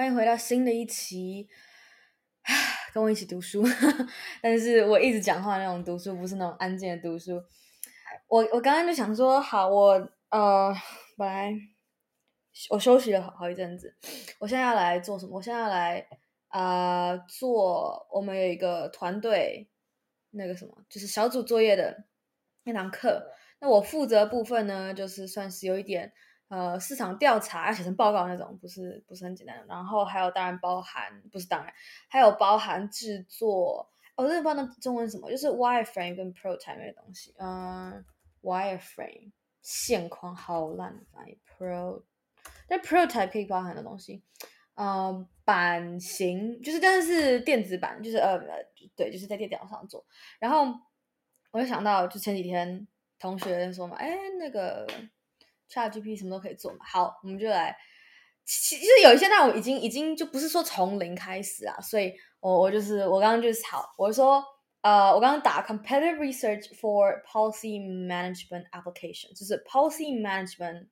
欢迎回到新的一期，跟我一起读书。但是我一直讲话那种读书，不是那种安静的读书。我我刚刚就想说，好，我呃，本来我休息了好好一阵子，我现在要来做什么？我现在要来啊、做我们有一个团队那个什么，就是小组作业的那堂课。那我负责部分呢，就是算是有一点。呃，市场调查要写成报告那种，不是不是很简单的。然后还有当然包含，不是当然，还有包含制作。我真的不知道那中文什么，就是 wireframe 跟 prototype 的东西。嗯、呃、wireframe 线框好烂的，翻译 pro，但 prototype 可以包含的东西。嗯、呃，版型就是但是电子版，就是呃对，就是在电脑上做。然后我就想到，就前几天同学说嘛，哎那个。ChatGPT 什么都可以做嘛？好，我们就来。其实有一些，但我已经已经就不是说从零开始啊，所以我我就是我刚刚就是好，我说呃，我刚刚打 competitive research for policy management application，就是 policy management，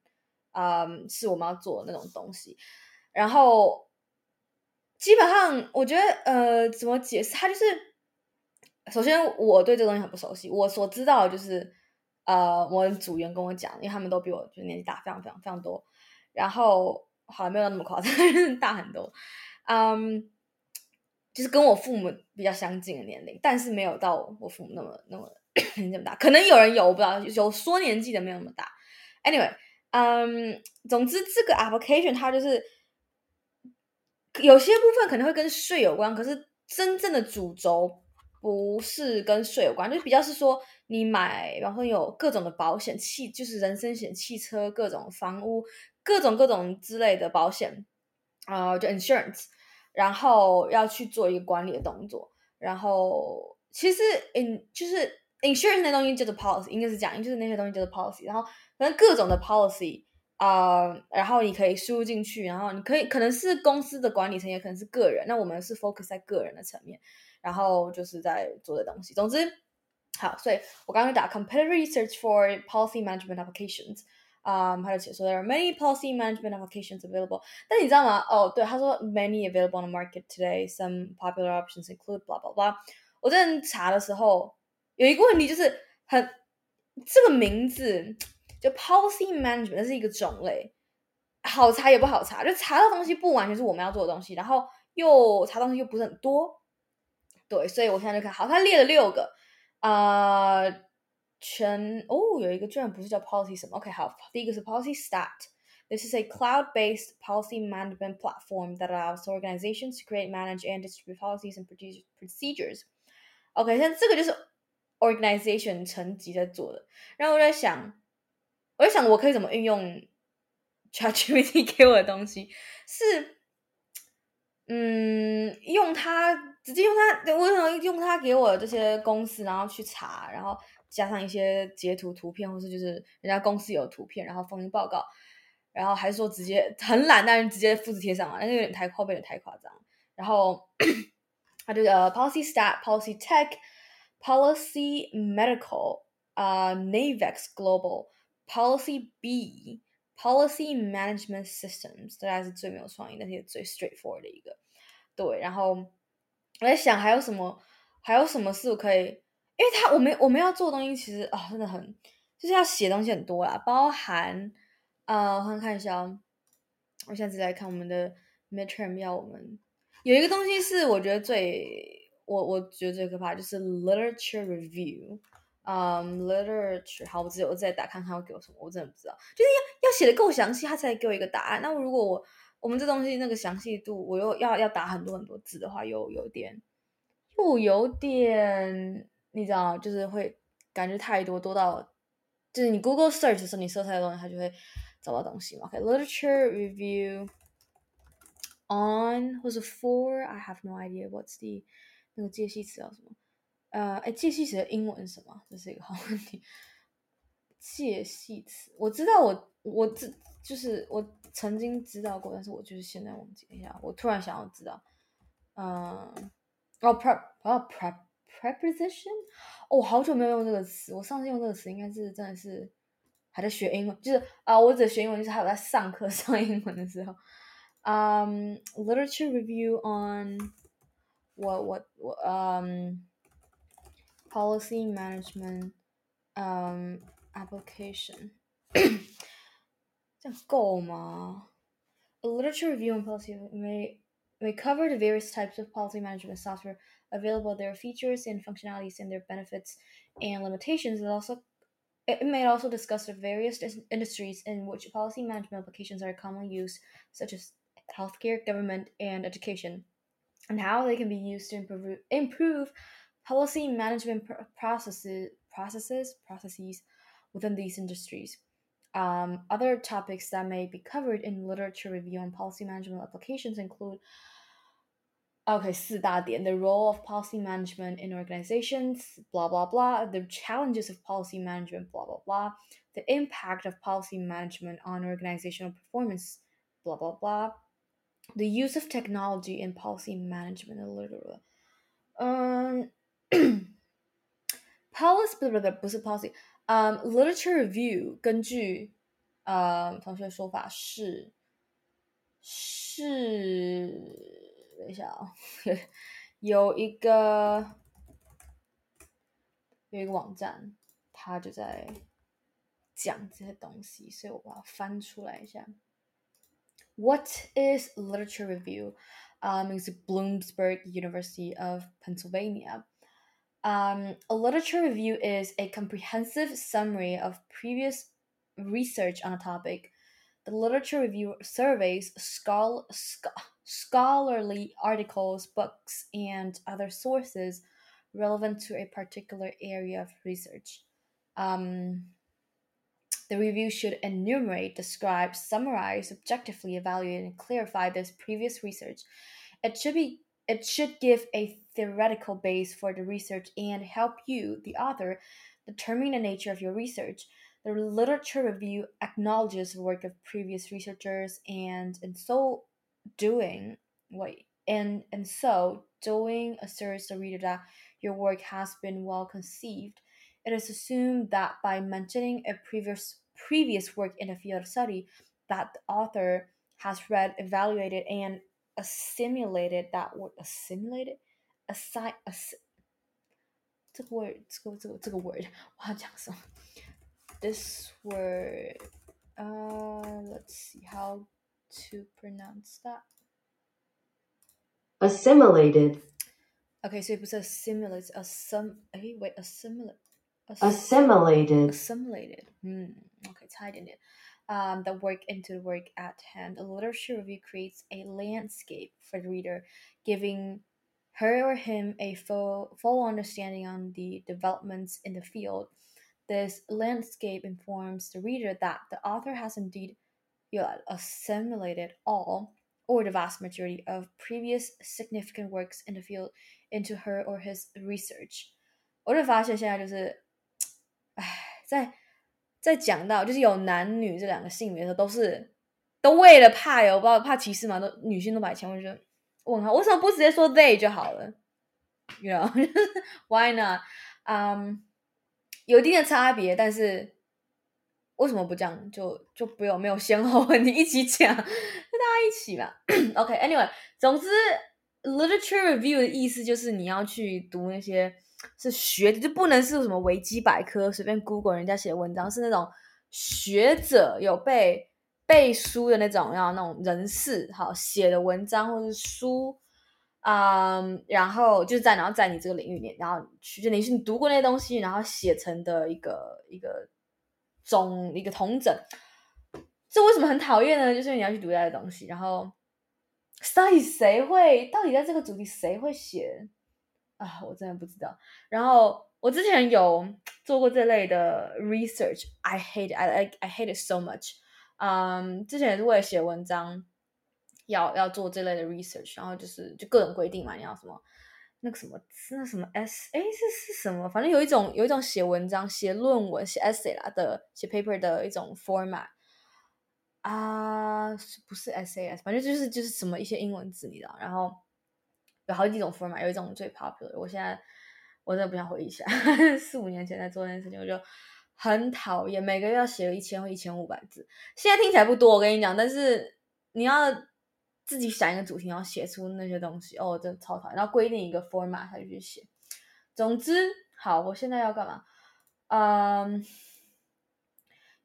嗯，是我们要做的那种东西。然后基本上我觉得呃，怎么解释？它就是首先我对这东西很不熟悉，我所知道的就是。呃，我的组员跟我讲，因为他们都比我就年纪大，非常非常非常多。然后好像没有那么夸张，大很多。嗯，就是跟我父母比较相近的年龄，但是没有到我父母那么那么 那么大。可能有人有，我不知道，有说年纪的没有那么大。Anyway，嗯，总之这个 application 它就是有些部分可能会跟税有关，可是真正的主轴不是跟税有关，就比较是说。你买，然后有各种的保险，汽就是人身险、汽车、各种房屋、各种各种之类的保险，啊、呃，就 insurance，然后要去做一个管理的动作，然后其实 in 就是 insurance 那东西叫做 policy，应该是讲，就是那些东西叫做 policy，然后反正各种的 policy 啊、然后你可以输入进去，然后你可以可能是公司的管理层，也可能是个人，那我们是 focus 在个人的层面，然后就是在做的东西，总之。好，所以我刚刚打 competitive research for policy management applications，啊、um,，他就写说 there are many policy management applications available。但你知道吗？哦，对，他说 many available on the market today. Some popular options include blah blah blah。我在查的时候有一个问题，就是很这个名字就 policy management 是一个种类，好查也不好查，就查到东西不完全是我们要做的东西，然后又查东西又不是很多。对，所以我现在就看好，他列了六个。啊、uh,，全哦，有一个居然不是叫 policy 什么？OK，好，第一个是 policy stat。This is a cloud-based policy management platform that allows organizations to create, manage, and distribute policies and procedures. OK，现在这个就是 organization 层级在做的。然后我在想，我在想我可以怎么运用 ChatGPT 给我的东西，是嗯，用它。 直接用它，我想用它给我这些公司，然后去查，然后加上一些截图图片，或是就是人家公司有图片，然后放进报告，然后还是说直接很懒，但是直接复制贴上了，那就有点太夸，有点太夸张。然后它这个 policy stat、policy tech、policy medical 啊、uh, Navex Global、policy B、policy management systems，这还是最没有创意，但是也最 straightforward 的一个。对，然后。我在想还有什么，还有什么事可以？因为他我们我们要做的东西其实啊、真的很就是要写东西很多啦，包含啊，我看看一下，我现在正在看我们的 midterm 要我们有一个东西是我觉得最我我觉得最可怕就是 literature review，嗯、literature 好，我直接我再打看看要给我什么，我真的不知道，就是要要写的够详细，他才给我一个答案。那如果我我们这东西那个详细度，我又要要打很多很多字的话，又有点，又有点，你知道，就是会感觉太多，多到，就是你 Google search 的时候，你搜太多东西，它就会找到东西嘛。OK，literature review on 或是 for，I have no idea what's the 那个介系词叫什么？呃，哎，介系词的英文是什么？这是一个好问题。介系词，我知道我，我我这就是我。曾经知道过，但是我就是现在忘记一下。我突然想要知道，嗯，哦，prep，哦，prep preposition，哦，好久没有用这个词。我上次用这个词应该是真的是还在学英文，就是啊，我只学英文就是还有在上课 上英文的时候。Um, literature review on what what, what um policy management um application 这样够吗？A literature review on policy may may cover the various types of policy management software available, their features and functionalities, and their benefits and limitations. It also it may also discuss the various industries in which policy management applications are commonly used, such as healthcare, government, and education, and how they can be used to improve, improve policy management processes, processes, processes within these industries. Um, other topics that may be covered in literature review on policy management applications include okay, 四大点, the role of policy management in organizations, blah, blah, blah, the challenges of policy management, blah, blah, blah, the impact of policy management on organizational performance, blah, blah, blah, the use of technology in policy management, literally. Um, policy 不不不不是 policy， 嗯、um,，literature review 根据呃同学的说法是是，等一下啊、哦，有一个有一个网站，它就在讲这些东西，所以我把它翻出来一下。What is literature review? Um, it's Bloomsburg University of Pennsylvania. um, a literature review is a comprehensive summary of previous research on a topic. The literature review surveys schol- sc- scholarly articles, books, and other sources relevant to a particular area of research. Um, the review should enumerate, describe, summarize, objectively evaluate, and clarify this previous research. It should be it should give a theoretical base for the research and help you, the author, determine the nature of your research. The literature review acknowledges the work of previous researchers and in so doing wait and and so doing assures the reader that your work has been well conceived. It is assumed that by mentioning a previous previous work in a field of study that the author has read, evaluated, and assimilated that word assimilated aside ass 这个 word 这个这个这个 word 我要讲什么 this word uh let's see how to pronounce that assimilated okay 所以不是 assimilate assim 哎 wait assimilate assimilated assimilated 嗯 okay 差一点点 um, the work into the work at hand. A literature review creates a landscape for the reader, giving her or him a full, full understanding on the developments in the field. This landscape informs the reader that the author has indeed you know, assimilated all or the vast majority of previous significant works in the field into her or his research. 我就发现现在就是，唉，在 在讲到就是有男女这两个性别的时候，都是都为了怕有不知道怕歧视嘛，都女性都把钱，我就问号，为什么不直接说 they 就好了？You know，why not？嗯、有一定的差别，但是为什么不这样？就就不用没有先后问题，一起讲，就大家一起嘛。OK，anyway，总之，literature review 的意思就是你要去读那些。是学的，就不能是什么维基百科随便 Google 人家写文章，是那种学者有背背书的那种，要那种人士好写的文章或是书，嗯，然后就在然后在你这个领域里，然后去就等于是你读过那些东西，然后写成的一个一个总一个统整。这为什么很讨厌呢？就是你要去读那些东西，然后 到底谁会？到底在这个主题谁会写？啊，我真的不知道。然后我之前有做过这类的 research，I hate it，I I I hate it so much。嗯，之前也是为了写文章，要要做这类的 research，然后就是就各种规定嘛，你要什么那个什么那什么 s a 是是什么？反正有一种有一种写文章、写论文、写 essay 啦的写 paper 的一种 format 啊，不是 SAS，反正就是就是什么一些英文字，你知道，然后。有好几种 format，有一种最 popular。我现在我真的不想回忆一下，四五年前在做那件事情，我就很讨厌，每个月要写个一千或一千五百字。现在听起来不多，我跟你讲，但是你要自己想一个主题，然后写出那些东西，哦，真的超讨厌。然后规定一个 format 才去写。总之，好，我现在要干嘛？嗯，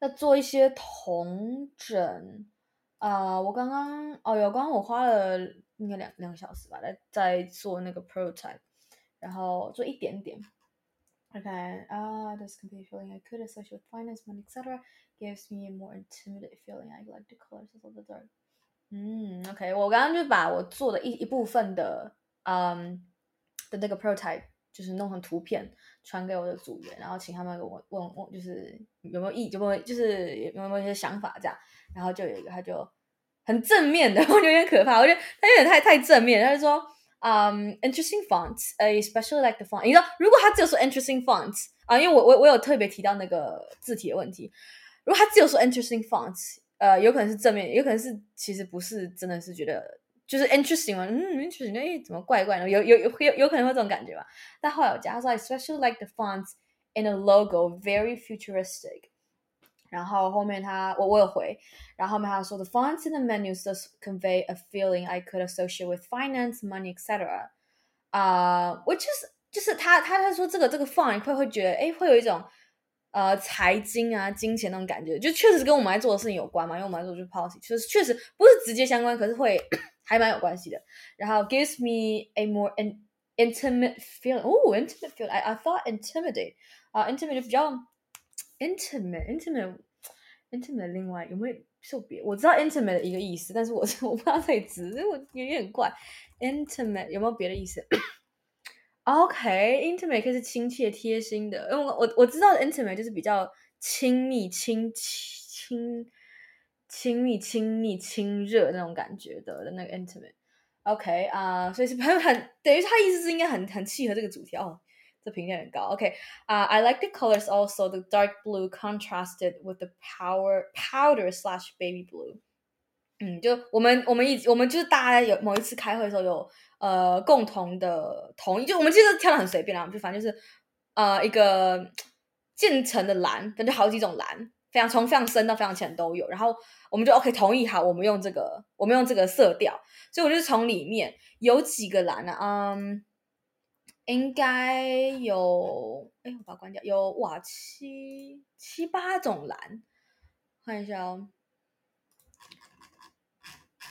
要做一些同整。啊、我刚刚哦，有刚刚我花了应该两两个小时吧，在在做那个 prototype，然后做一点点。OK，啊、uh,，this complete feeling I could associate with finance, money, etc. gives me a more intimate feeling. I like the colors of the dark. 嗯，OK，我刚刚就把我做的一一部分的，嗯，的那个 prototype 就是弄成图片传给我的组员，然后请他们问问问，就是有没有意，有没有就是有没有一些想法这样。然后就有一个，他就很正面的，我有点可怕。我觉得他有点太太正面，他就说，嗯、interesting fonts，especially like the font。你知道，如果他只有说 interesting fonts 啊，因为我我我有特别提到那个字体的问题。如果他只有说 interesting fonts，呃，有可能是正面，有可能是其实不是真的是觉得就是 interesting 嘛，嗯，interesting，哎，怎么怪怪的？有有有有有可能会这种感觉吧？但后来我加，他说 especially like the fonts in a logo very futuristic。然后后面他我我有回，然后后面他说 the fonts in the menus does convey a feeling I could associate with finance, money, etc. 啊、uh,，which is 就是他他他说这个这个 font 会会觉得哎会有一种呃财经啊金钱那种感觉，就确实跟我们来做的事情有关嘛，因为我们来做就是 policy，确实确实不是直接相关，可是会还蛮有关系的。然后 gives me a more an intimate feeling，哦，intimate feeling，I I thought intimidate 啊、uh,，intimate 就比较。 intimate intimate intimate 另外有没有受别？我知道 intimate 的一个意思，但是我是 我不知道这里指，我有点怪。intimate 有没有别的意思？OK，intimate、可以是亲切贴心的，因为我我我知道 intimate 就是比较亲密亲亲亲密亲密亲热那种感觉的的那个 intimate。OK 啊、所以是 很很等于他意思是应该很很契合这个主题哦。这评价很高。OK，啊、uh,，I like the colors also. The dark blue contrasted with the power powder slash baby blue。嗯，就我们我们一我们就是大家有某一次开会的时候有呃共同的同意，就我们其实挑的很随便啦，就反正就是呃一个渐层的蓝，反正好几种蓝，非常从非常深到非常浅都有。然后我们就 OK 同意好，我们用这个我们用这个色调，所以我就从里面有几个蓝啊，嗯。应该有，哎，我把它关掉。有哇，七七八种蓝，看一下哦，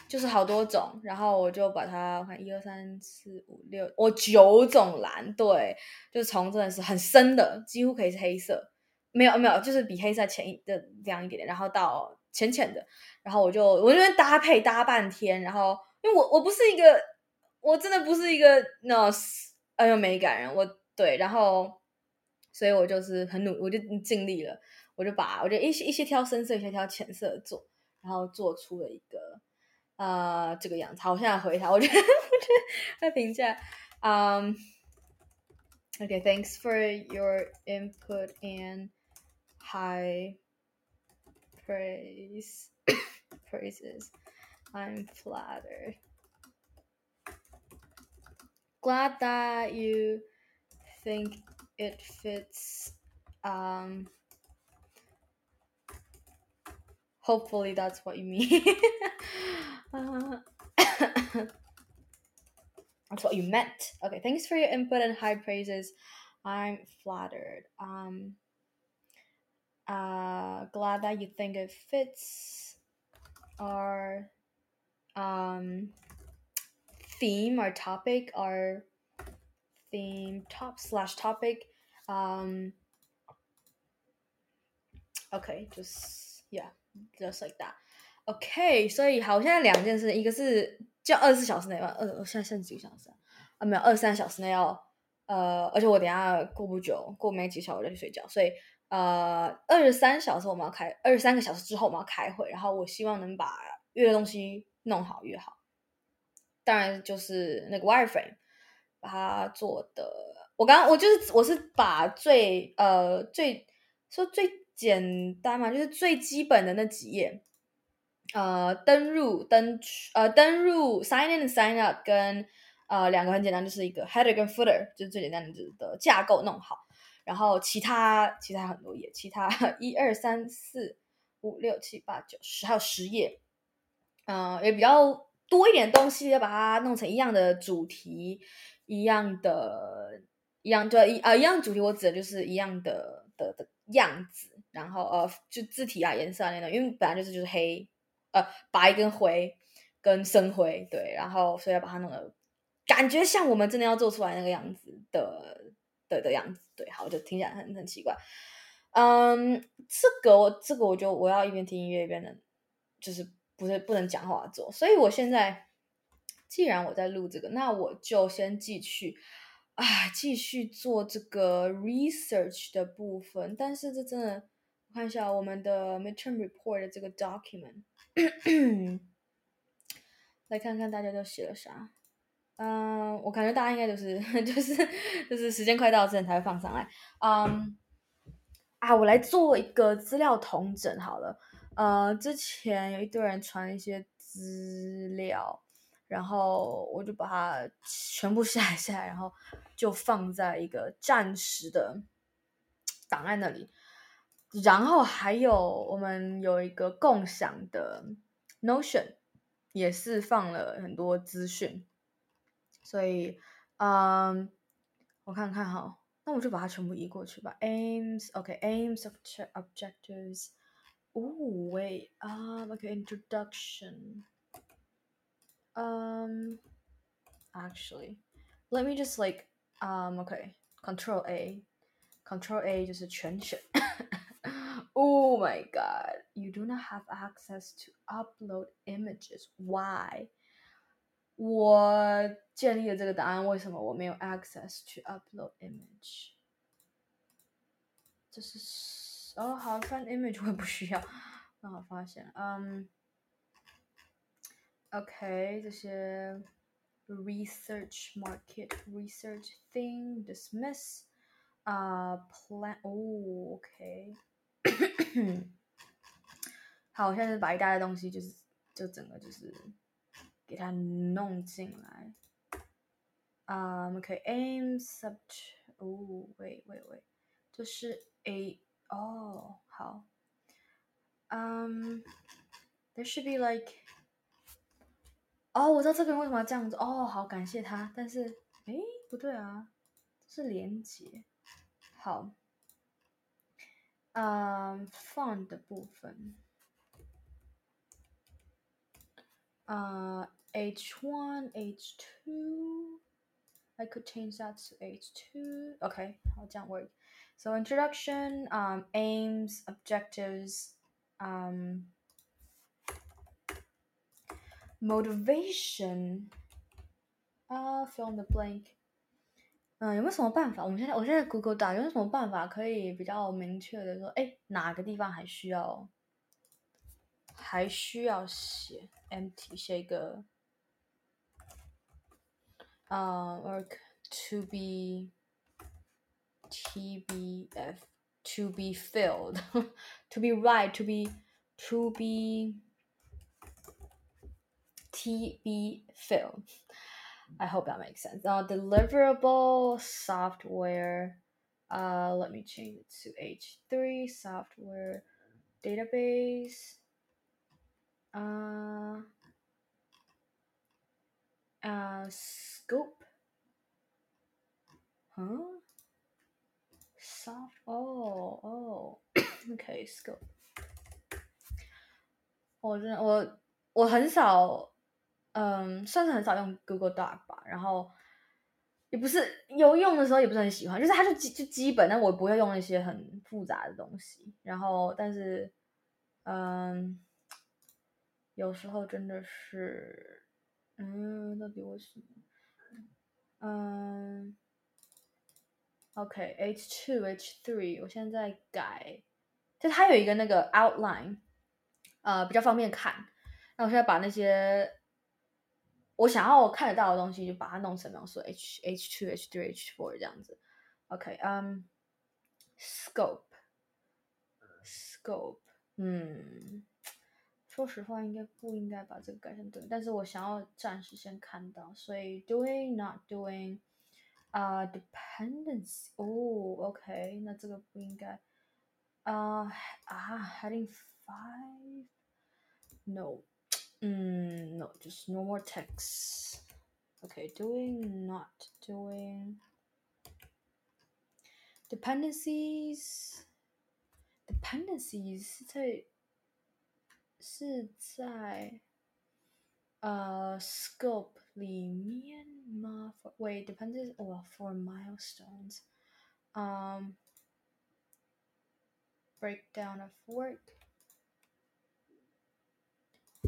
就是好多种。然后我就把它，我看一二三四五六，我九种蓝，对，就是从真的是很深的，几乎可以是黑色，没有没有，就是比黑色浅一的亮一点点，然后到浅浅的。然后我就我这边搭配搭半天，然后因为我我不是一个，我真的不是一个 nurse。很有美感人，我对，然后，所以我就是很努，我就尽力了，我就把我就一些一些挑深色，一些挑浅色做，然后做出了一个呃这个样子。好，我现在回他，我觉得我觉得他评价，嗯、um,，OK，thanks、for your input and high praise praises. I'm flattered. Glad that you think it fits. Um, hopefully that's what you mean. uh, that's what you meant. Okay, thanks for your input and high praises. I'm flattered. Um, uh, glad that you think it fits our um theme or topic or theme top slash topic um okay just yeah just like that okay 所以好，现在两件事，一个是叫二十四小时内吧，二我现在剩几个小时啊？没有，二十三小时内要呃，而且我等下过不久，过没几小时我就去睡觉，所以呃，二十三小时我们要开，二十三个小时之后我们要开会，然后我希望能把越多东西弄好越好。当然就是那个 wireframe，把它做的。我刚刚我就是我是把最呃最说最简单嘛，就是最基本的那几页，呃登入登呃登入 sign in sign up 跟呃两个很简单，就是一个 header 跟 footer，就是最简单的的架构弄好。然后其他其他很多页，其他一二三四五六七八九十还有十页，嗯、呃、也比较。多一点东西，要把它弄成一样的主题，一样的，一样对一啊一样主题，我指的就是一样的的的样子，然后呃就字体啊颜色啊那种，因为本来就是就是黑呃白跟灰跟深灰对，然后所以要把它弄得感觉像我们真的要做出来那个样子的的的样子，对，好就听起来很很奇怪，嗯，这个我这个我就我要一边听音乐一边的，就是。不是不能讲话做，所以我现在既然我在录这个，那我就先继续啊，继续做这个 research 的部分。但是这真的，我看一下我们的 midterm report 的这个 document，来看看大家都写了啥。嗯，我感觉大家应该就是 就是就是时间快到之前才会放上来。嗯，啊，我来做一个资料统整好了。呃，之前有一堆人传一些资料，然后我就把它全部下载下来，然后就放在一个暂时的档案那里。然后还有我们有一个共享的 Notion，也是放了很多资讯。所以，嗯，我看看哈，那我就把它全部移过去吧。Aims，OK，Aims of objectives。Oh wait, um, okay, introduction. Um, actually, let me just like, um, okay, Control A, Control A 就是全选。 oh my god, you do not have access to upload images. Why? 我建立了这个档案，为什么我没有 access to upload image？这是。 哦，好看 image 我也不需要，刚好发现，嗯，OK，这些 research market research thing dismiss，啊、plan，哦，OK，好，我现在把一大堆东西就是就整个就是给它弄进来，啊、um,，OK，aim subject，哦，wait wait wait，这是 A。哦，好。嗯、um,，there should be like，哦，我知道这个人为什么要这样子。哦，好，感谢他。但是，诶，不对啊，这是连结。好。嗯、um,，font 的部分。啊、uh,，H1, H2。I could change that to H2. OK，好，这样 work。 So introduction, um, aims, objectives, um, motivation. 啊、uh,，fill in the blank。嗯，有没有什么办法？我们现在，我现在 Google Doc 有没有什么办法可以比较明确的说，哎，哪个地方还需要，还需要写 empty，写一个，啊、uh,，work to be。 TBF to be filled to be right to be to be TB filled. I hope that makes sense. Now deliverable software uh let me change it to H3 software database uh uh scope. Huh 哦哦，OK，so。我真的我我很少，嗯，算是很少用 Google Doc 吧。然后也不是有用的时候也不是很喜欢，就是它就基就基本，但我不会用那些很复杂的东西。然后但是，嗯，有时候真的是，嗯，到底为什么？嗯。OK，H2，H3，我现在改，就它有一个那个 outline，呃，比较方便看。那我现在把那些我想要看得到的东西，就把它弄成，比方说 H H2、H3、H4 这样子。OK，嗯，scope，scope，嗯，说实话，应该不应该把这个改成对，但是我想要暂时先看到，所以 doing，not doing。啊、uh,，dependency，哦、oh,，OK，那这个不应该，啊、uh, 啊、uh,，heading five，no， 嗯，no，就是 no more text。OK，doing not doing dependencies。dependencies 是在是在呃 scope 里面吗？Wait, dependencies or for milestones。Um, breakdown of work。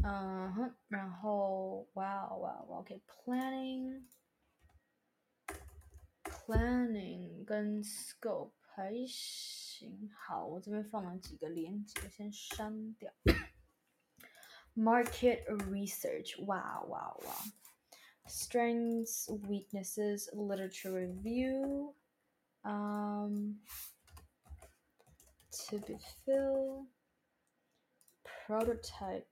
嗯哼，然后，wow wow OK，planning，planning 跟 scope 还行。好，我这边放了几个链接，先删掉。Market research，哇哇哇 ，strengths, weaknesses, literature review。Um, to be filled, prototype.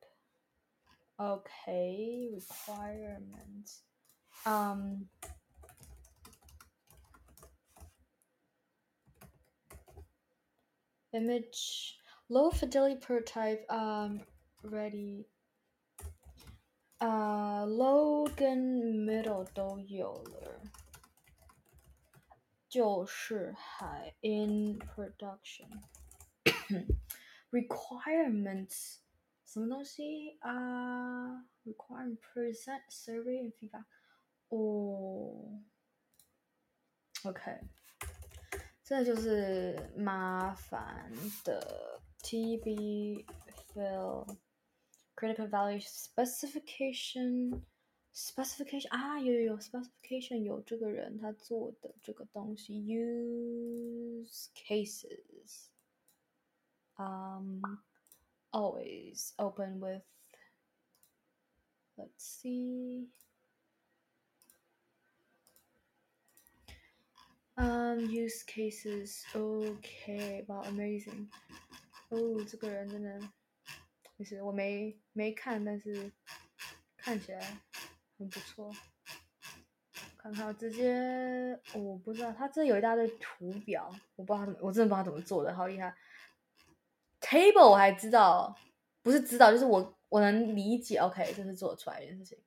Okay, requirements. Um, image, low fidelity prototype. Um, ready. Uh, low 跟 middle 都有了。就是还 in production requirements 什么东西啊、uh,？requirement present survey and feedback 哦、oh.，OK，这就是麻烦的 TB fill critical value specification。specification 啊，有有有 specification 有这个人他做的这个东西 use cases um always open with let's see um use cases okay wow amazing 哦，这个人真的， 就是，我没没看，但是看起来。很不错，看看直接，我不知道他这有一大堆图表，我不知道怎么，我真的不知道怎么做的，好厉害。Table 我还知道，不是知道，就是我我能理解。OK，这是做出来一件事情。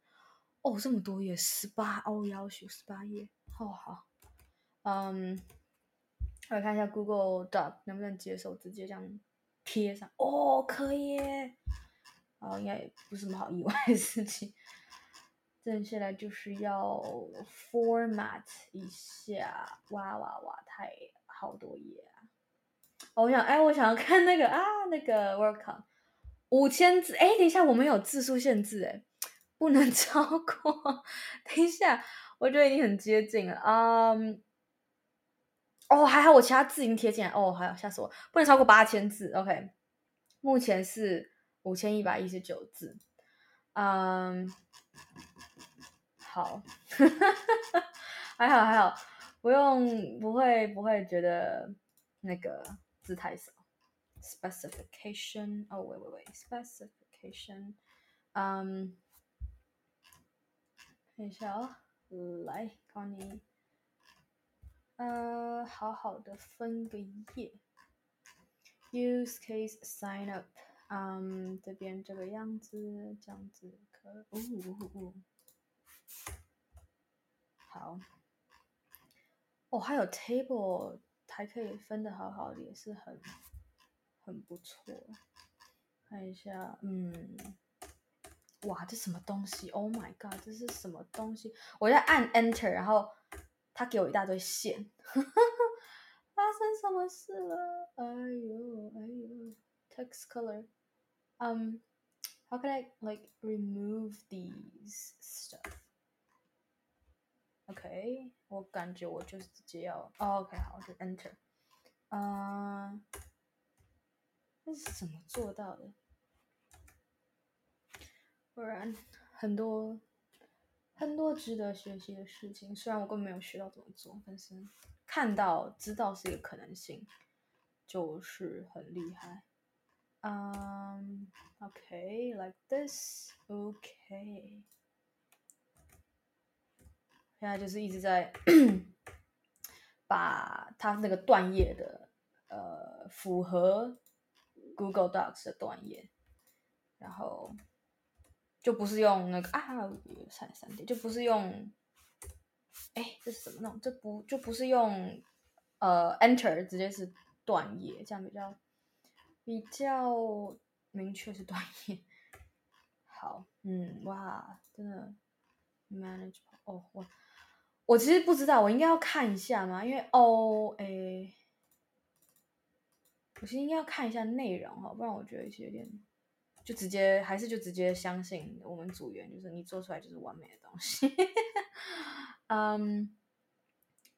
哦，这么多页，十八哦，要求十八页，好好。嗯，我来看一下 Google Doc 能不能接受直接这样贴上。哦，可以，哦，应该也不是什么好意外的事情。接下来就是要 format 一下，哇哇哇，太好多页啊！我想，哎，我想要看那个啊，那个 workout 五千字，哎，等一下，我们有字数限制，哎，不能 超过。等一下，我觉得已经很接近了，嗯、哦，还好我其他字已经贴进来，哦，还好，吓死我，不能超过八千字，OK，目前是五千一百一十九字，嗯、好，还好还好，不用不会不会觉得那个字太少。Specification，哦喂喂喂，Specification，嗯，看一下哦，来帮你，呃，好好的分个页。Use case sign up，嗯，这边这个样子，这样子可，哦哦哦。好，哦，还有 table 还可以分的好好的，也是很很不错。看一下，嗯，哇，这什么东西？Oh my god，这是什么东西？我在按 enter，然后他给我一大堆线，发生什么事了？哎呦，哎呦，text color，um，how can I like remove these stuff？Okay，我感觉我就是直接要、oh,，OK，好，我就 Enter，啊、uh,，这是怎么做到的？不然很多很多值得学习的事情，虽然我根本没有学到怎么做，但是看到知道是一个可能性，就是很厉害。嗯、um,，OK，like、this，OK。现在就是一直在把它那个断页的呃符合 Google Docs 的断页，然后就不是用那个啊，三三点，就不是用，哎，这是怎么弄？这不就不是用呃 Enter 直接是断页，这样比较比较明确是断页。好，嗯，哇，真的 manage 哦，我我其实不知道，我应该要看一下嘛？因为哦，哎。我其实应该要看一下内容哈，不然我觉得一些有点，就直接还是就直接相信我们组员，就是你做出来就是完美的东西。嗯、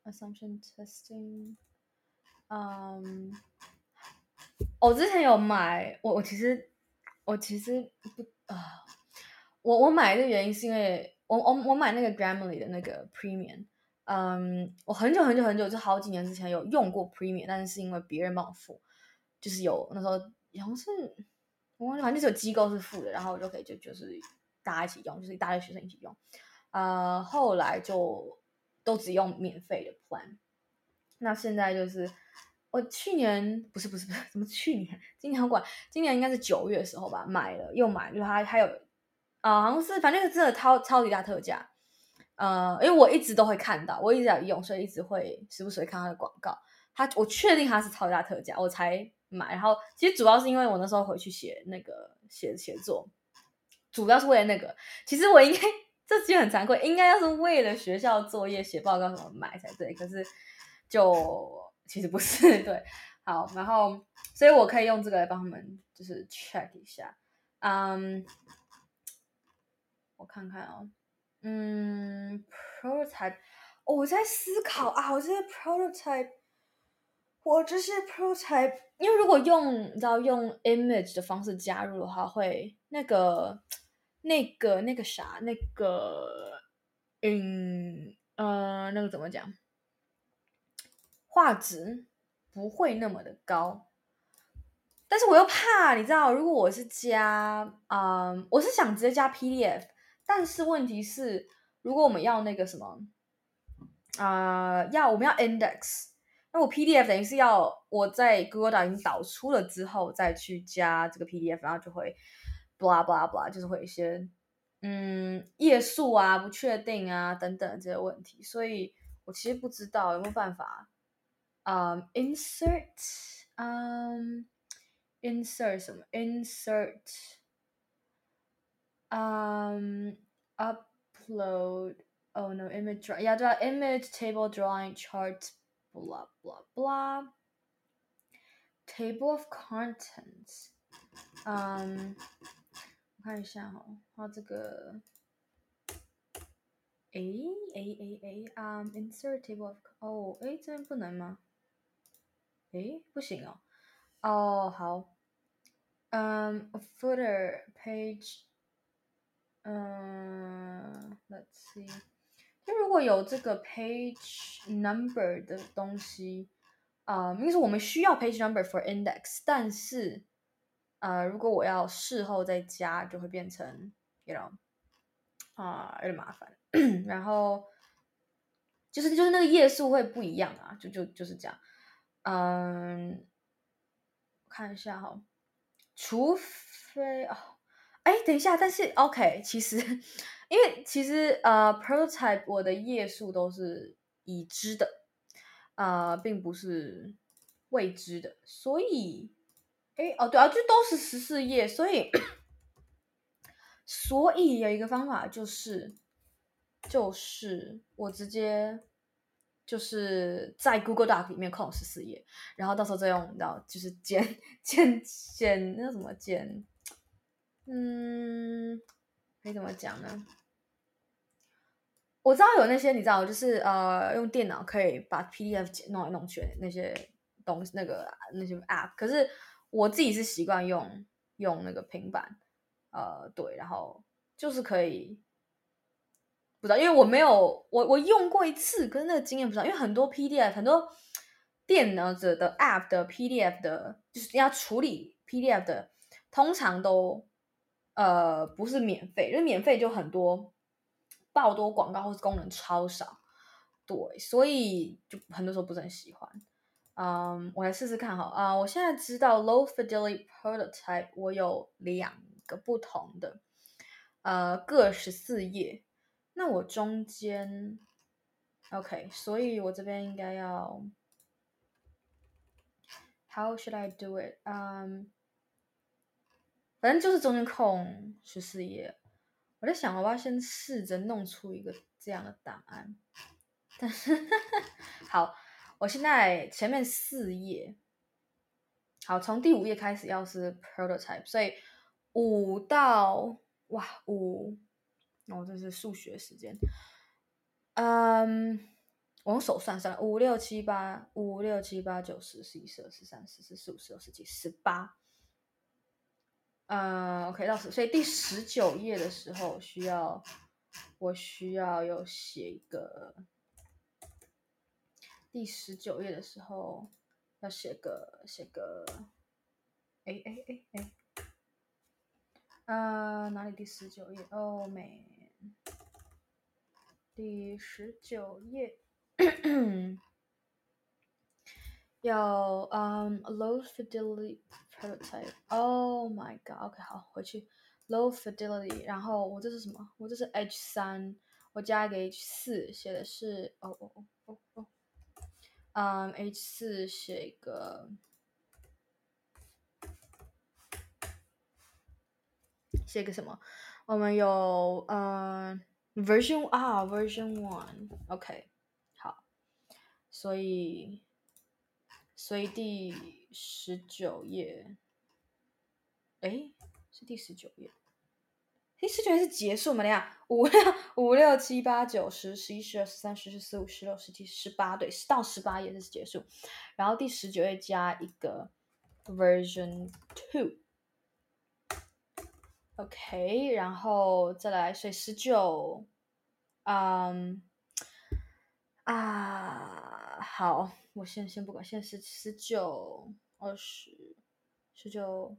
，assumption testing，嗯，我之前有买，我我其实我其实不啊、我我买的原因是因为我我我买那个 Grammarly 的那个 Premium，嗯，我很久很久很久就好几年之前有用过 Premium，但是是因为别人帮我付。就是有那时候好像是，我忘记，反正就是有机构是付的，然后我就可以就就是大家一起用，就是一大堆学生一起用。呃，后来就都只用免费的 plan。那现在就是我去年不是不是不是怎么去年？今年管，今年应该是九月的时候吧，买了又买，就它还有啊、好像是反正是真的超超级大特价。呃，因为我一直都会看到，我一直在用，所以一直会时不时会看它的广告。它我确定它是超级大特价，我才。买，然后其实主要是因为我那时候回去写那个写写作，主要是为了那个。其实我应该 这其实很惭愧，应该要是为了学校作业写报告什么买才对。可是就其实不是 对。好，然后所以我可以用这个来帮他们就是 check 一下。嗯，我看看哦，嗯，prototype，我在思考啊，我这个 prototype。我这些 pro 才因为如果用你知道用 image 的方式加入的话，会那个那个那个啥那个嗯呃那个怎么讲，画质不会那么的高。但是我又怕你知道，如果我是加嗯、我是想直接加 PDF，但是问题是，如果我们要那个什么啊、要我们要 index。那我 PDF 等于是要我在 Google Docs 已经导出了之后再去加这个 PDF，然后就会 blah blah blah，就是会有一些嗯页数啊不确定啊等等这些问题，所以我其实不知道有没有办法，嗯、um,，insert，嗯、um,，insert 什么，insert，嗯、um,，upload，oh no，image，yeah，对啊，image table drawing chart。blah blah blah table of contents，嗯，我看一下哈，它这个，哎哎哎哎，嗯，insert table of，哦，哎，这边不能吗？哎，不行哦，哦，好，嗯，footer page，嗯，let's see。 就如果有这个 page number 的东西，啊、呃，因为我们需要 page number for index，但是，呃，如果我要事后再加，就会变成，you know，啊、有点麻烦。然后，就是就是那个页数会不一样啊，就就就是这样。嗯，看一下哈，除非哦，哎，等一下，但是 OK，其实。因为其实呃，prototype 我的页数都是已知的，呃，并不是未知的，所以，哎，哦，对啊，就都是十四页，所以，所以有一个方法就是，就是我直接就是在 Google Doc 里面空十四页，然后到时候再用，你知道，就是剪 剪剪那什么剪，嗯。可以怎么讲呢？我知道有那些你知道，就是呃，用电脑可以把 PDF 弄来弄去那些东西，那个那些 App。可是我自己是习惯用用那个平板，呃，对，然后就是可以不知道，因为我没有我我用过一次，可是那个经验不知道，因为很多 PDF 很多电脑者的 App 的 PDF 的，就是要处理 PDF 的，通常都。呃，不是免费，因为免费就很多，爆多广告或是功能超少，对，所以就很多时候不是很喜欢。嗯，我来试试看哈。啊、我现在知道 low fidelity prototype，我有两个不同的。呃，各十四页。那我中间，OK，所以我这边应该要，How should I do it？嗯、反正就是中间空十四页。我在想，我要先试着弄出一个这样的档案。但是，好，我现在前面四页，好，从第五页开始要是 prototype，所以五到哇五，哦，这是数学时间。嗯，我用手算算，五六七八，五六七八九十十一十二十三十四十五十六十七十八。嗯，OK，到十，所以第十九页的时候需要，我需要有写一个。第十九页的时候要写个写个，哎哎哎哎，呃，哪里？第十九页？Oh man，第十九页有嗯、，low fidelity prototype。Oh my god，OK，、好，回去 low fidelity，然后我这是什么？我这是 H 三，我加一个 H 四，写的是哦哦哦哦哦。嗯、，H 四写一个，写个什么？我们有嗯、，version 啊，version one，OK，、好，所以，所以第十九页，诶，是第十九页。第十九页是结束吗？等下，五六五六七八九十十一十二十三十四十五十六十七十八，对，到十八页是结束。然后第十九页加一个 version two，OK，然后再来，所以十九，嗯，啊，好，我先先不管，现在是十九二十十九。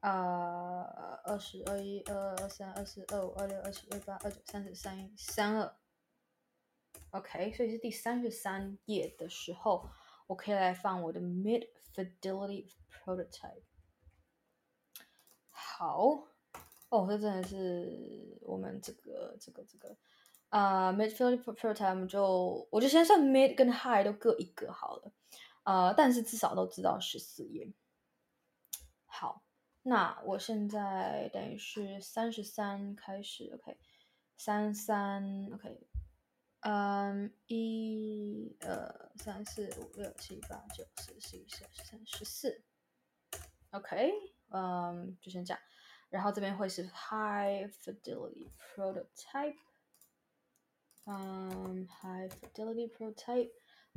呃，二十二一二二二三二四二五二六二七二八二九三十三一三二，OK，所以是第三十三页的时候，我可以来放我的 Mid Fidelity Prototype。好，哦，这真的是我们这个这个这个、uh, Mid Fidelity Prototype 就我就先算 Mid 跟 High 都各一个好了，呃、但是至少都知道十四页。好。那我现在等于是三十三开始，OK，三三，OK，嗯，一、二、三、四、五、六、七、八、九、十、十一、十二、十三、十四，OK，嗯，就先这样。然后这边会是 High Fidelity Prototype，嗯，High Fidelity Prototype，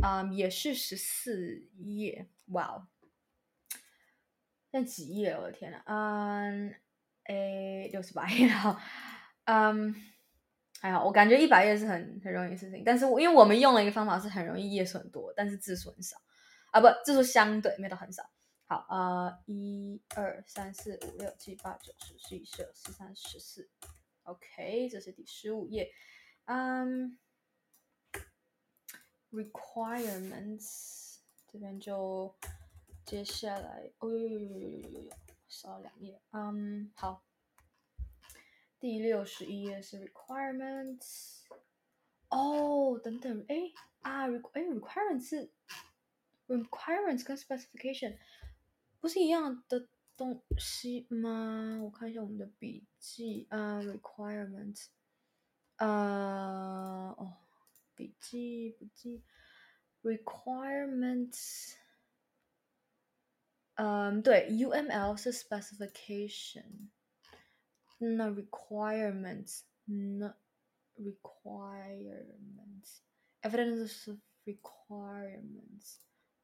嗯，也是十四页，哇哦。那几页？我的天呐，嗯，诶，六十八页了，嗯，还好，我感觉一百页是很很容易的事情，但是我因为我们用了一个方法是很容易页数很多，但是字数很少，啊不，字数相对没有到很少。好，呃，一二三四五六七八九十十一十二十三十四，OK，这是第十五页，嗯，requirements 这边就。接下来，哦呦呦呦呦呦呦呦，少了两页。嗯，好，第六十一页是 requirements。哦，等等，哎啊，哎，requirements 是 requirements 跟 specification 不是一样的东西吗？我看一下我们的笔记啊，requirements，哦，笔记笔记，requirements。嗯，对，UML 是 specification，那 requirements，那 requirements，evidence of requirements，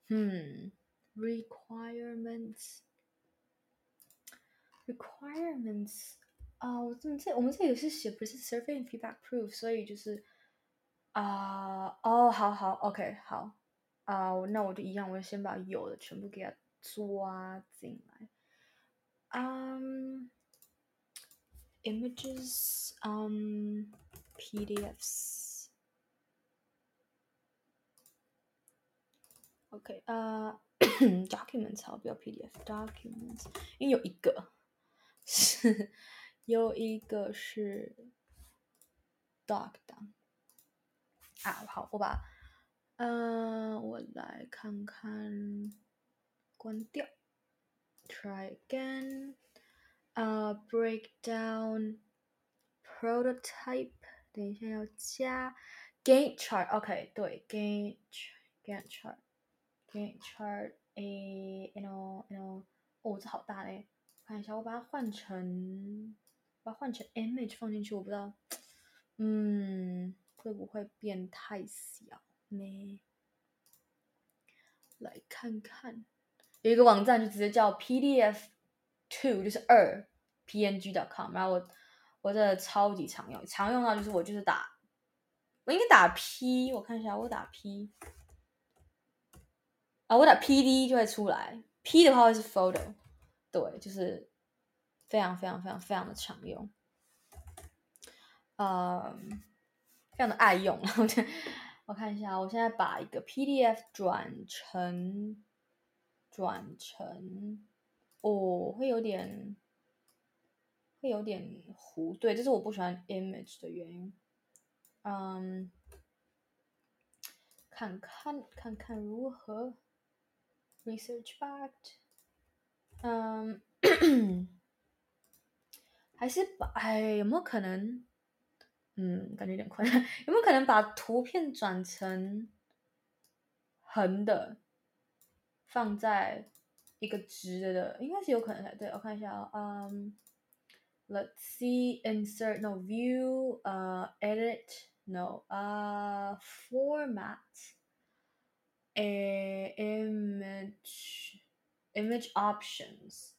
嗯，requirements，requirements， 啊，我这这我们这里是写不是 survey and feedback proof，所以就是啊，哦，好好，OK，好，啊，那我就一样，我就先把有的全部给它。抓进来，嗯、um,，images，嗯、um,，PDFs，OK，呃、uh,，documents 好，不要 PDF，documents，因为有一个是 有一个是 doc 档啊，好，我把，嗯、呃，我来看看，关掉，try again，啊、uh,，breakdown prototype，等一下要加，gain chart，OK，、okay, 对 g a i n g a i n chart，gain chart，a，you know，you know，哦，这好大嘞。看一下，我把它换成，把它换成 image 放进去，我不知道，嗯，会不会变太小呢？来看看，有一个网站就直接叫 PDF two，就是二 png.com，然后我我这超级常用，常用到就是我就是打，我应该打 P，我看一下，我打 P，啊，我打 PD 就会出来，P 的话会是 photo。对，就是非常非常非常非常的常用，呃，非常的爱用。然后我看一下，我现在把一个 PDF 转成转成，哦，会有点会有点糊。对，这是我不喜欢 image 的原因。嗯，看看看看如何 research backed。嗯还是把哎，有没有可能？嗯，感觉有点困难。有没有可能把图片转成横的，放在一个直的的？应该是有可能的。对，我看一下啊、哦。嗯、um,，Let's see, insert no view, uh, edit no, uh, format, a image. Image options,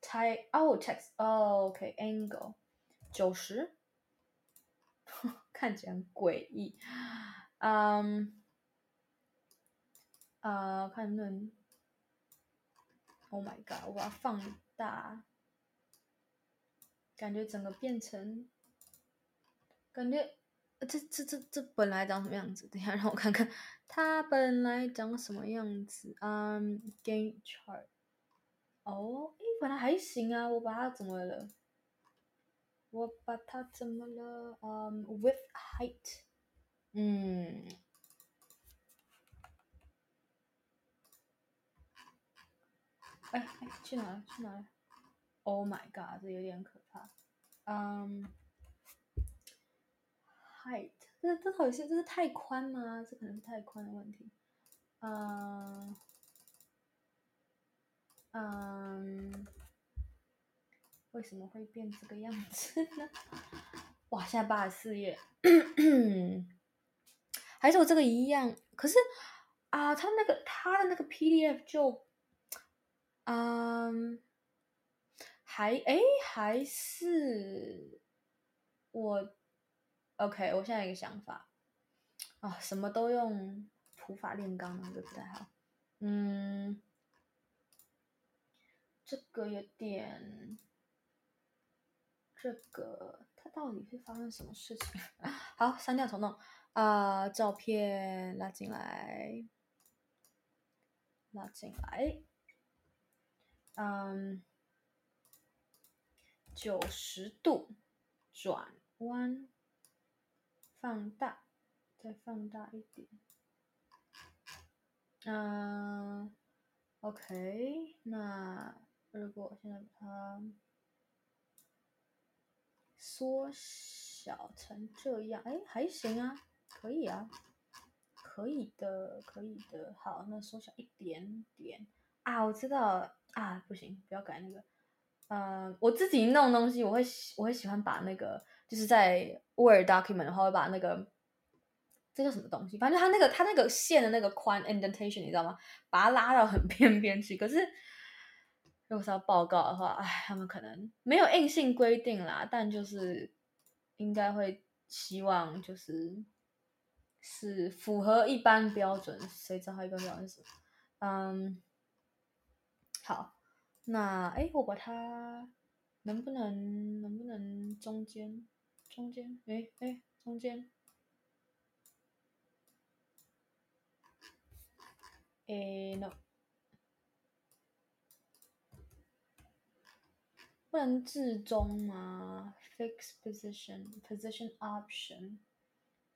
type oh text oh OK angle 九十，看起来很诡异。嗯，啊，看能不能？Oh my god！我把它放大，感觉整个变成，感觉这这这这本来长什么样子？等一下让我看看。它本来长什么样子？嗯、um,，Gantt chart。哦，诶，本来还行啊，我把它怎么了？我把它怎么了？嗯、um,，width height。嗯。哎哎，去哪了？去哪了？Oh my god，这有点可怕。嗯、um,，height。这这好像这是太宽吗？这可能是太宽的问题。嗯，嗯，为什么会变这个样子呢？哇，现在八十四页，还是我这个一样？可是啊，他那个他的那个 PDF 就，嗯，还哎还是我。OK，我现在一个想法，啊、什么都用土法炼钢，那个不太好。嗯，这个有点，这个它到底是发生什么事情？好，删掉重弄。啊、照片拉进来，拉进来。嗯，九十度转弯。放大，再放大一点。嗯、，OK，那如果现在把它缩小成这样，哎，还行啊，可以啊，可以的，可以的。好，那缩小一点点啊，我知道啊，不行，不要改那个。嗯、我自己弄东西，我会我会喜欢把那个。就是在 Word document 的话，会把那个这叫什么东西？反正它那个它那个线的那个宽 indentation，你知道吗？把它拉到很 边边去。可是如果是要报告的话，哎，他们可能没有硬性规定啦，但就是应该会希望就是是符合一般标准。谁知道一般标准是？嗯，好，那哎，我把它能不能能不能中间？中间，哎哎，中间，哎，no，不能置中吗？Fix position, position option,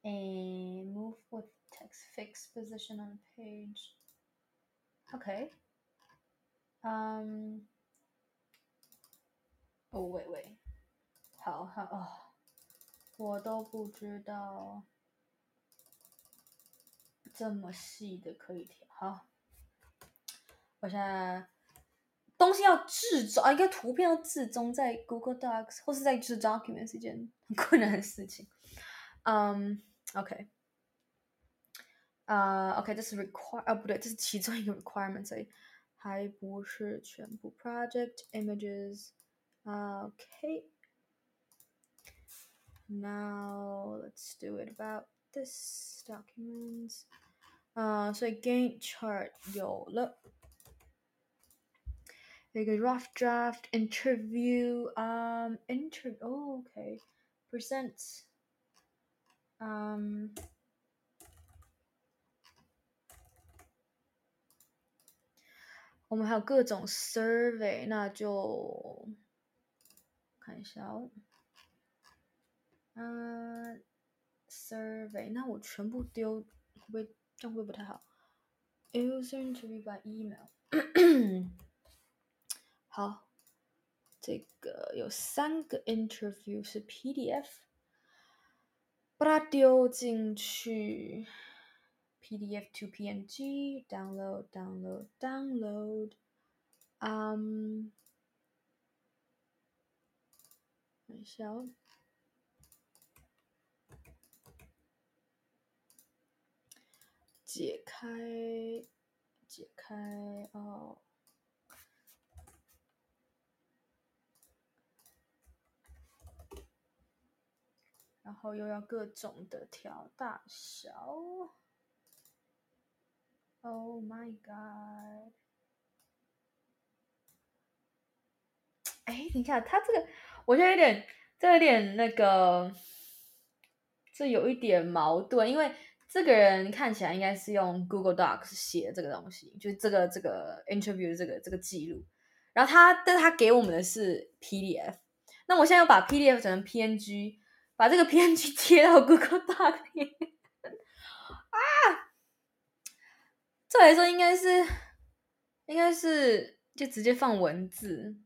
and move with text. Fix position on page. Okay. Um. Oh wait wait. 好好哦，我都不知道这么细的可以调。好，我现在。东西要置中啊，一个图片要置中在 Google Docs 或是在就是 Document 是一件很困难的事情。嗯、um,，OK，啊、uh,，OK，这是 require 啊，不对，这是其中一个 requirement，所以还不是全部 project images。OK，now let's do it about this document。啊，所以 Gantt chart 有了。 一个 rough draft interview um inter oh okay present um 我们还有各种 survey，那就看一下哦。嗯、uh,，survey，那我全部丢，会不会这样会不会不太好？User interview by email。 好，这个有三个 interview 是 PDF，把它丢进去，PDF to PNG，download，download，download，嗯，等一下哦，解开，解开哦。然后又要各种的调大小，Oh my god！哎，你看他这个，我觉得有点，这有点那个，这有一点矛盾，因为这个人看起来应该是用 Google Docs 写这个东西，就是这个这个 interview 这个这个记录，然后他，但他给我们的是 PDF，那我现在要把 PDF 转成 PNG。把这个 PNG 贴到 Google Doc 里啊！这来说应该是，应该是就直接放文字。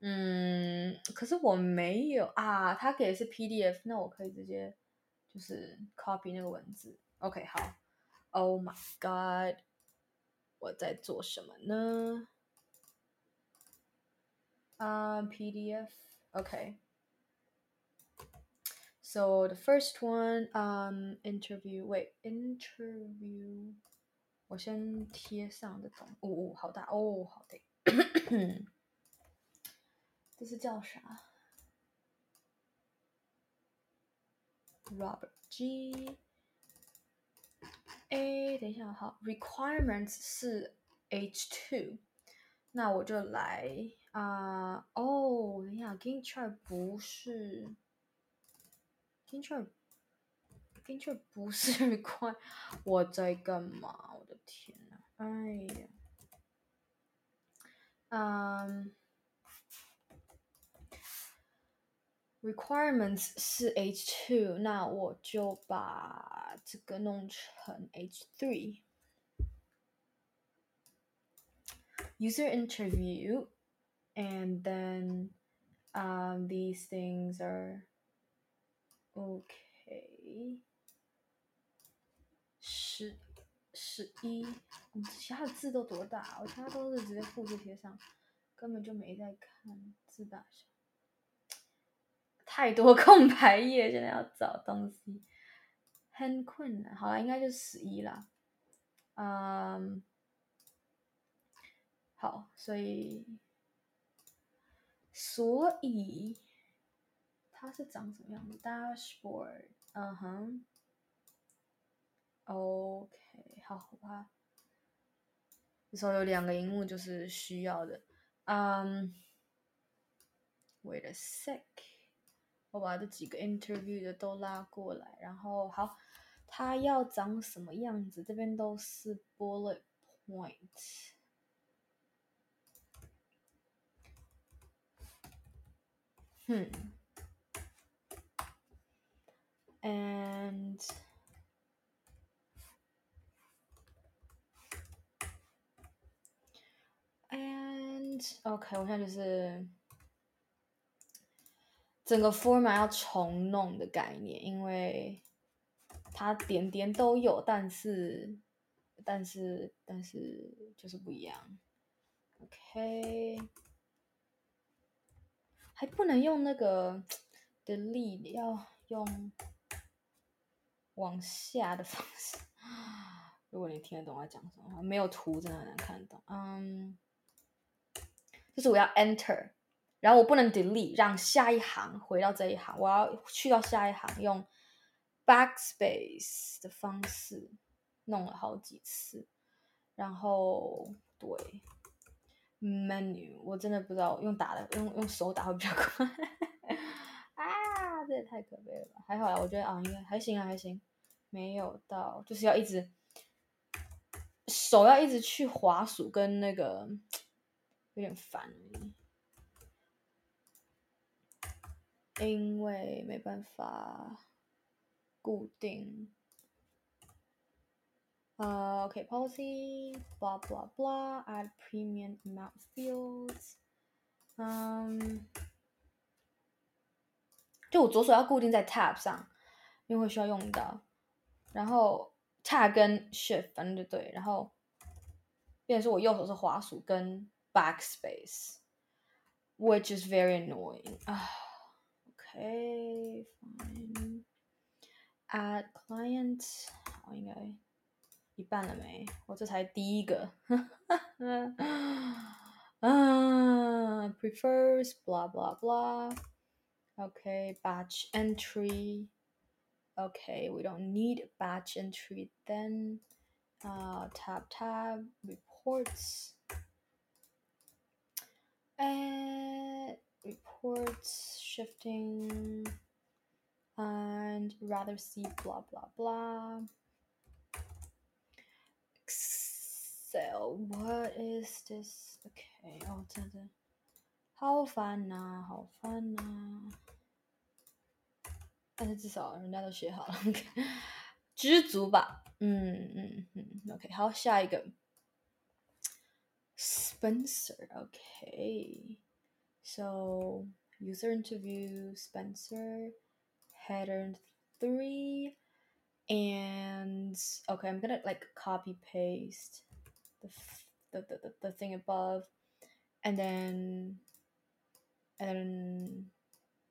嗯，可是我没有啊。他给的是 PDF，那我可以直接就是 copy 那个文字。OK，好。Oh my God，我在做什么呢？啊，PDF，OK。So the first one, um, interview. Wait, interview. 我先贴上这种。哦哦，好大哦，好大。这是叫啥？Robert G. A，等一下，好。Requirements 是 H2。那我就来啊。Uh, 哦，等一下，Gantt chart 不是。 Gantt chart，Gantt chart 不是 require，我在干嘛？我的天呐，哎呀，嗯、um,，requirements 是 H two，那我就把这个弄成 H three。User interview，and then um, these things are OK，十十一，其他的字都多大？我其他都是直接复制贴上，根本就没在看字大小。太多 空白页，现在要找东西很困难。好了，应该就十一啦。嗯，好，所以，所以。它是长什么样子？Dashboard，嗯哼，OK，好，好吧。这时候有两个荧幕就是需要的。嗯，Wait a sec，我把这几个 interview 的都拉过来，然后好，它要长什么样子？这边都是 bullet point。嗯，and and OK，我现在就是整个 format 要重弄的概念，因为它点点都有，但是但是但是就是不一样。OK。还不能用那个 delete，要用往下的方式。如果你听得懂我讲什么，没有图真的很难看得懂。嗯，就是我要 enter，然后我不能 delete，让下一行回到这一行，我要去到下一行，用 backspace 的方式弄了好几次，然后对。menu 我真的不知道用打的用用手打会比较快这也太可悲了吧！还好啦，我觉得啊应该还行啊还行，没有到就是要一直手要一直去滑鼠跟那个有点烦，因为没办法固定。啊，OK policy blah, blah, blah, add premium amount fields. Um, 就我左手要固定在 tab 上，因为会需要用到。然后 tab 跟 shift 反正就对。然后，变成是我右手是滑鼠跟 backspace，which is very annoying. 啊，OK，fine Add client，我，应该。一半了没？我这才第一个。啊，prefers blah blah blah。Okay, batch entry. Okay, we don't need batch entry then. Uh, tab tab reports. And reports shifting and rather see blah blah blah. Excel, what is this? Okay, oh. 好烦呐，好烦呐。但是至少人家都写好了，知足吧。嗯嗯嗯，OK，好，下一个。Spencer, okay. So user interview, Spencer, header three. and okay i'm gonna like copy paste the, the the, the, thing above and then and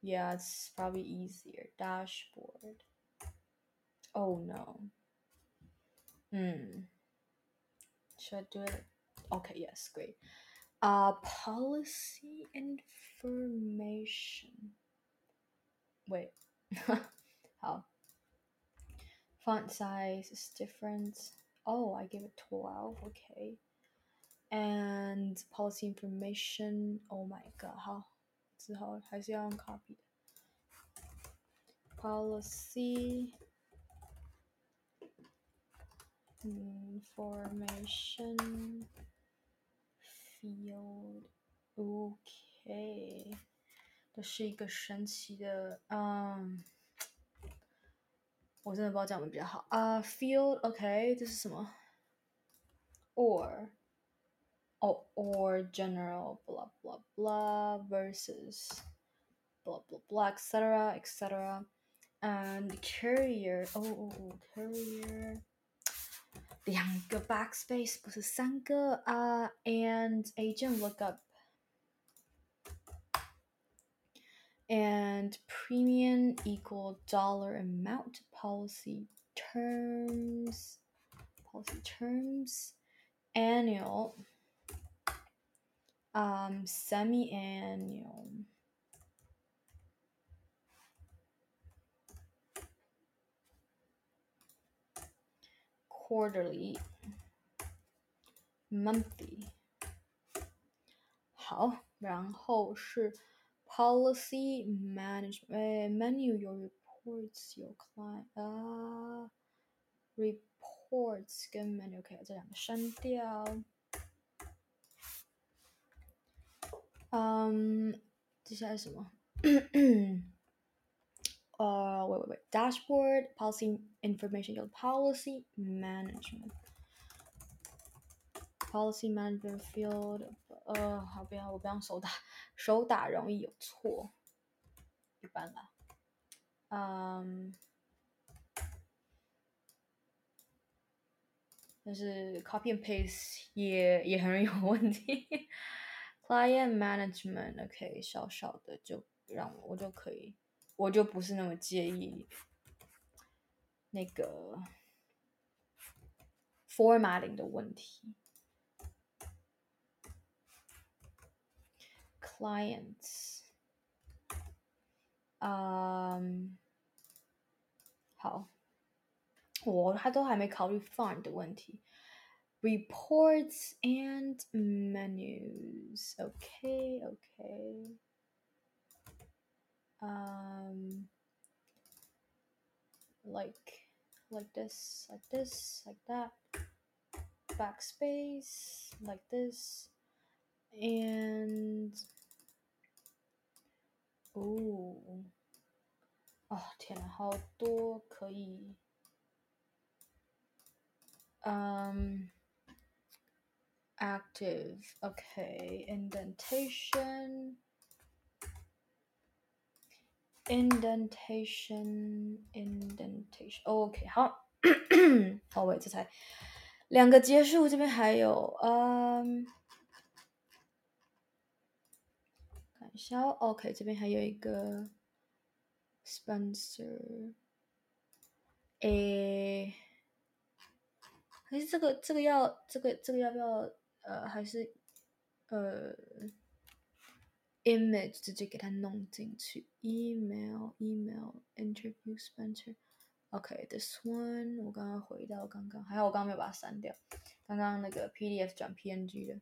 yeah it's probably easier dashboard oh no hmm should i do it okay yes great uh policy information wait how Font size is different. Oh, I give it 12. Okay. And policy information. Oh my god. 好，之后还是要用 copy 的。Policy information field. OK，这是一个神奇的，嗯。我真的不知道讲的比较好啊。Field OK，这是什么？or 哦、oh, or general blah blah blah versus blah blah blah etc etc and carrier 哦哦哦 carrier 两个 backspace 不是三个啊、uh, and agent lookup and premium equal dollar amount policy terms policy terms annual um semi-annual quarterly monthly 好，然后是 policy management、呃、menu 有 reports 有 client 啊，reports 跟 menu 可以这两个删掉。 嗯，接下来什么呃喂喂喂，Dashboard policy information 有 policy management policy management field，呃，好不要，我不要手打，手打容易有错，一般啦，嗯，但是 copy and paste 也也很容易有问题，client management，OK，小小的就让我我就可以。我就不是那么介意那个 formatting 的问题。Clients，嗯，好，我还都还没考虑 font 的问题。Reports and menus，OK，OK。um, like like this, like this, like that, backspace, like this, and oh, oh 天哪，好多可以，um, active, okay, indentation. indentation indentation OK 好，好，喂，这才两个结束，这边还有嗯，看一下 OK 这边还有一个 Spencer，诶，还是这个这个要这个这个要不要 呃还是呃。image 直接给它弄进去，email email interview Spencer。OK，this one 我刚刚回到刚刚，还好我刚刚没有把它删掉，刚刚那个 PDF 转 PNG 的，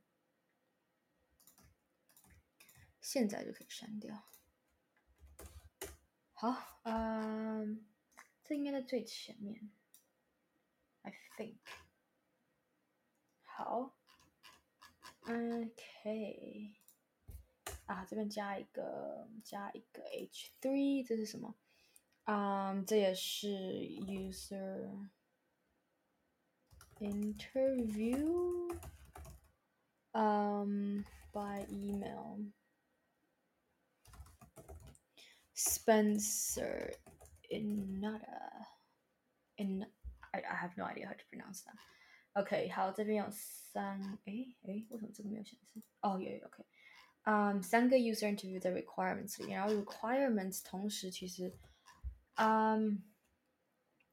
现在就可以删掉。好，嗯，这应该在最前面，I think。好 ，OK。啊，这边加一个加一个 H3，这是什么？嗯、um，这也是 user interview，嗯、um, by email。Spencer Inada in I I have no idea how to pronounce that. OK，好，这边有三，诶诶，为什么这个没有显示？哦，有有 OK。嗯，um, 三个 user interview 的 requirements 里面，然后 requirements 同时其实，嗯、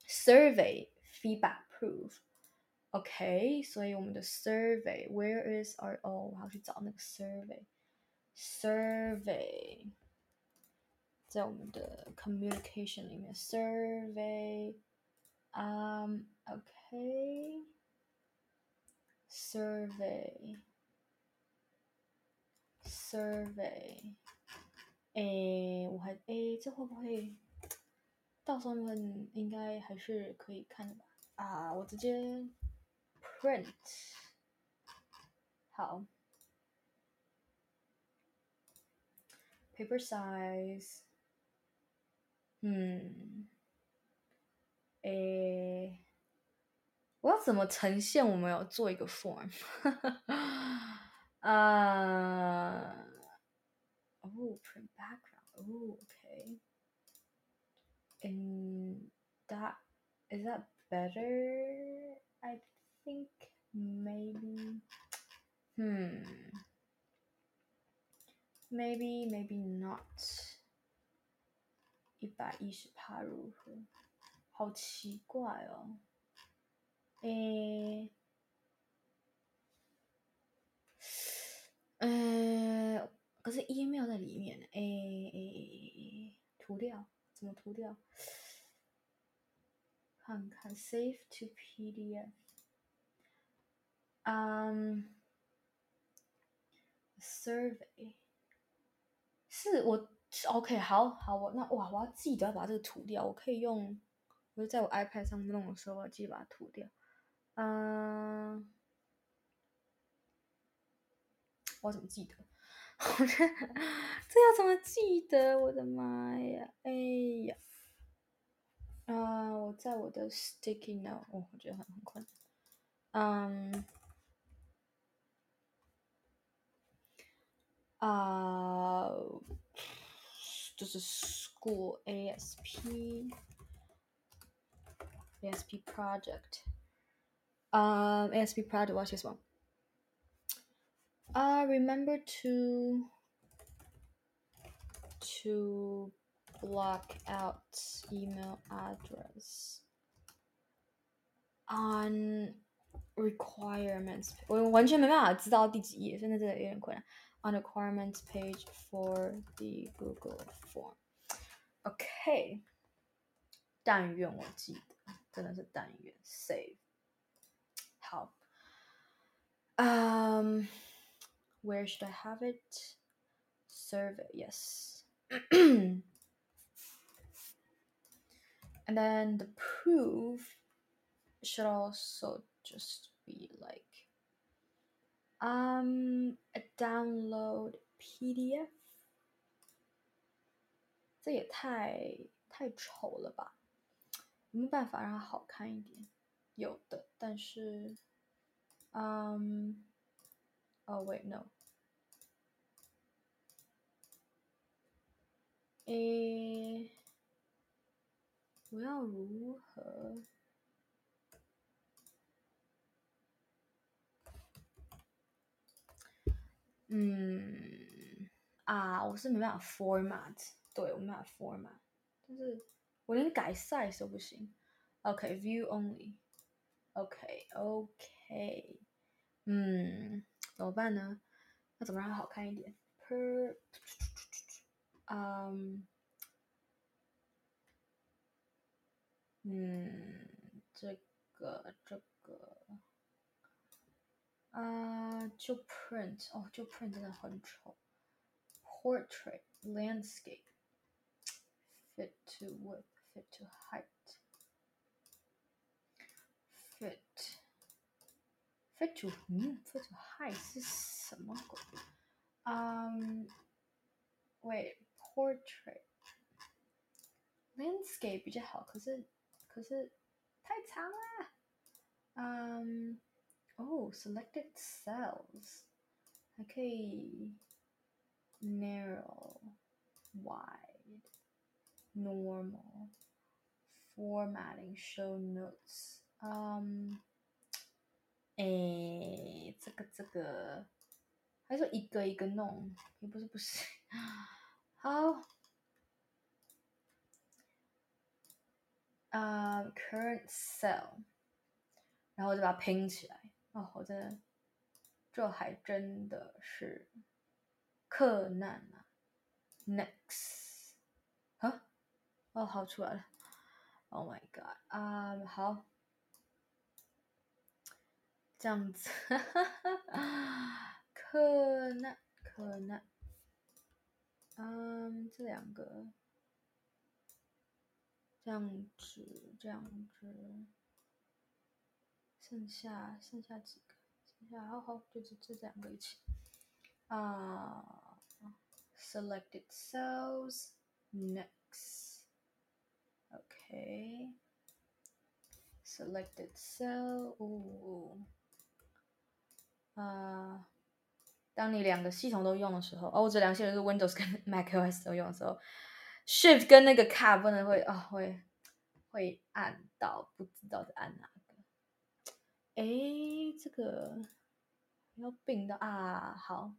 um,，survey feedback proof，OK，、okay, 所以我们的 survey where is our oh 我要去找那个 survey，survey 在我们的 communication 里面 survey，嗯、um,，OK，survey。 Survey，survey，诶，我还诶，这会不会到时候们应该还是可以看的吧？啊，我直接 print，好，paper size，嗯，诶，我要怎么呈现？我们要做一个 form。Uh, oh, print background. Oh, okay. And that is that better? I think maybe. Hmm. Maybe, maybe not. 一百一十趴如何？好奇怪哦。诶。呃，可是 email 在里面，诶诶诶诶，涂掉，怎么涂掉？看看，save to PDF。嗯，survey，是我，OK，好好，我那哇，我要记得要把这个涂掉，我可以用，我就在我 iPad 上弄的时候，我要记得把它涂掉。嗯。我怎么记得？我觉得这要怎么记得？我的妈呀！哎呀，啊、我在我的 sticky note，哦，我觉得很很困难。嗯，啊、呃，就是 school ASP ASP project，啊、uh,，ASP project 我要写什么？啊、uh,，remember to to block out email address on requirements。我完全没办法知道第几页，现在真的有点困难。On requirements page for the Google form。OK，但愿我记得，真的是但愿。Save。 好。Um。Where should I have it? Survey, yes. and then the proof should also just be like um a download PDF。这也太太丑了吧？有没有办法让它好看一点？ 有的，但是，嗯。Oh wait, no. 诶，我要如何？嗯，啊，我是没办法 format，对，我没办法 format，但是我连改 size 都不行。OK，view only。OK，OK，嗯。怎么办呢？那怎么让它好看一点？Per，嗯，嗯，这个这个，啊、就 print 哦，就 print 真的很丑。Portrait landscape fit to width fit to height fit。Fit to 嗯，fit to height 是什么鬼？嗯、um,，Wait portrait landscape 比较好，可是可是太长了。嗯，哦，selected cells 还可以 narrow wide normal formatting show notes。 嗯。诶，这个这个，还是一个一个弄，也不是不是。好，啊、uh,，current cell，然后就把它拼起来。哦，我真的，这还真的是困难啊。Next，啊，哦，好出来了。Oh my god，啊、好。这样子，可能可能，嗯，这两个，这样子这样子，剩下剩下几个，剩下好好就是这两个一起，啊、，selected cells next，OK，selected、okay. cell，哦。啊当你两个系统都用的时候，哦，我这两个系统是 Windows 跟 macOS 都用的时候，Shift 跟那个 Cap 不能会啊、哦，会会按到不知道在按哪个。哎，这个要并到啊，好，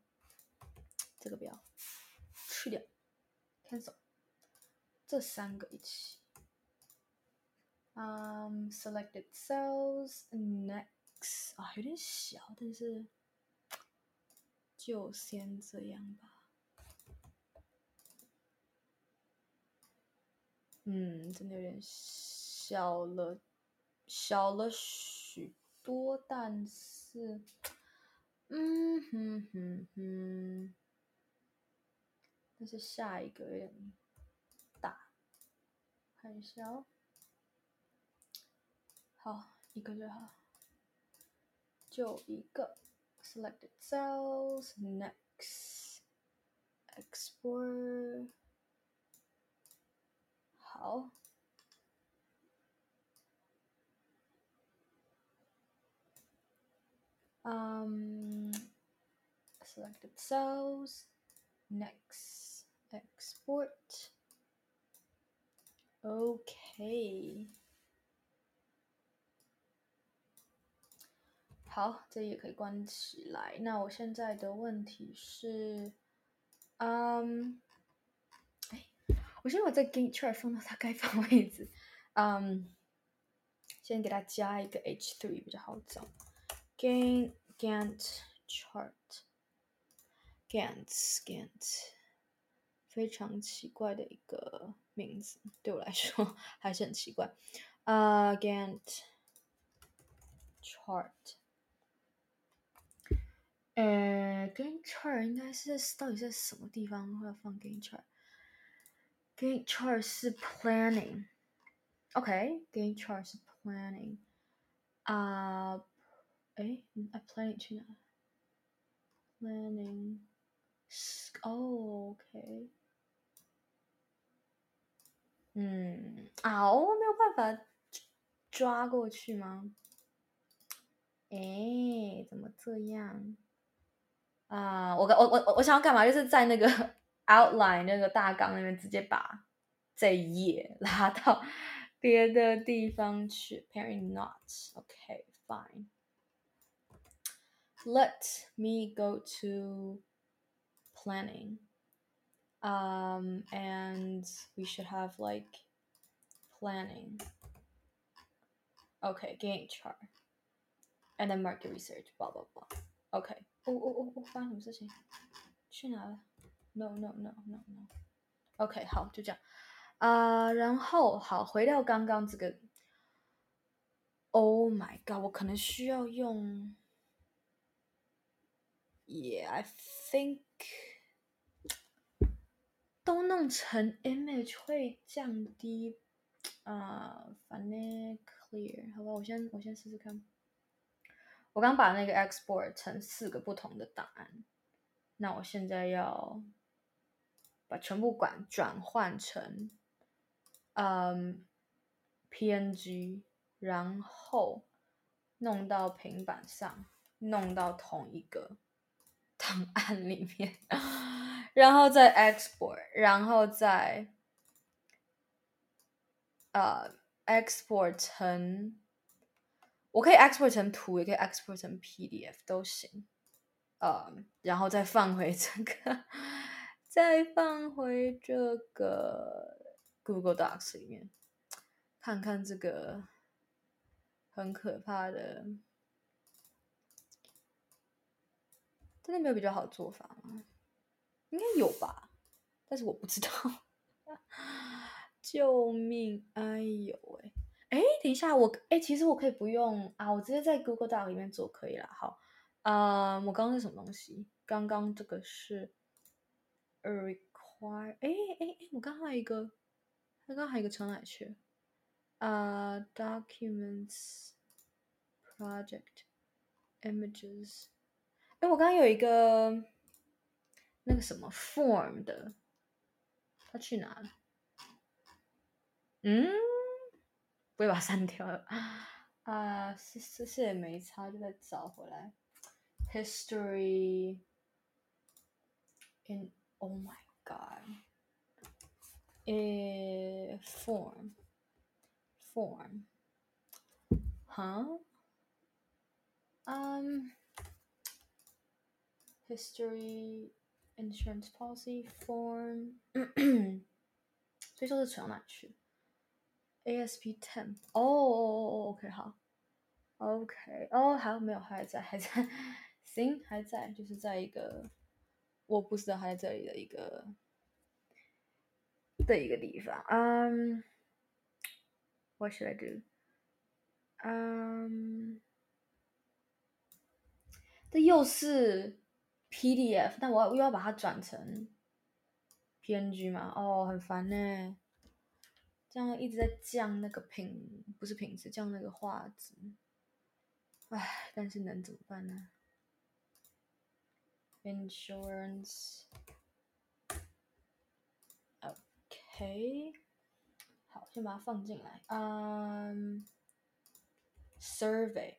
这个不要去掉，cancel，这三个一起。Um, selected cells next. 啊，有点小，但是就先这样吧。嗯，真的有点小了，小了许多，但是，嗯哼哼哼，但是下一个有点大，看一下哦。好，一个就好。就一个，selected cells next， export 好。Um, selected cells. Next, export. OK。 好，这里也可以关起来。那我现在的问题是，嗯，哎，我先把这 Gantt chart 放到它该放位置。嗯，先给它加一个 H3 比较好找。Gantt Gantt chart，Gantt Gantt，非常奇怪的一个名字，对我来说还是很奇怪。啊、，Gantt chart，呃，Gantt chart 应该是在到底在什么地方会放 Gantt chart？Gantt chart 是 planning，OK，Gantt chart 是 planning，啊、uh,。哎，I planning 去哪？Planning，哦，OK。嗯，啊，我没有办法抓过去吗？哎，怎么这样？ 啊，我我我我想要干嘛？就是在那个 outline 那个大纲那边直接把这一页拉到别的地方去。Apparently not，OK，fine。Let me go to planning. Um, and we should have like planning. Okay, Gantt chart. And then market research, blah, blah, blah. Okay. 我我我我发生什么事情？去哪了？no no no no no，OK。好，就这样。啊，然后好，回到刚刚这个。oh my god，我可能需要用。yeah，i think 都弄成 image 会降低。啊，反正 clear。好吧，我先我先试试看。我刚把那个 export 成四个不同的档案，那我现在要把全部管转换成嗯 PNG，然后弄到平板上，弄到同一个。档案里面，然后再 export，然后再呃 export 成，我可以 export 成图，也可以 export 成 PDF 都行，呃，然后再放回这个，再放回这个 Google Docs 里面，看看这个很可怕的。真的没有比较好的做法吗？应该有吧，但是我不知道。救命！哎呦喂！哎，等一下，我哎，其实我可以不用啊，我直接在 Google Doc 里面做可以了。好，啊、我刚刚是什么东西？刚刚这个是 a require。哎哎哎，我刚还有一个，刚刚还有一个传哪去？啊、documents，Project Images。哎，我刚刚有一个那个什么 form 的，他去哪了？嗯，不会把它删掉了啊？是是是也没差，就再找回来。History in Oh my God，诶，form form，哈？嗯。History, insurance policy form，所以说是存到哪去 ？ASP ten，哦哦哦哦，OK 好，OK 哦，还没有，还在，还在，行，还在，就是在一个我不知道还在这里的一个的一个地方。嗯，What should I do？嗯，这又是。PDF，但我又要把它转成 PNG 嘛？哦，很烦呢。这样一直在降那个品，不是品质，降那个画质。唉，但是能怎么办呢？Insurance OK，好，先把它放进来。嗯、um,，survey，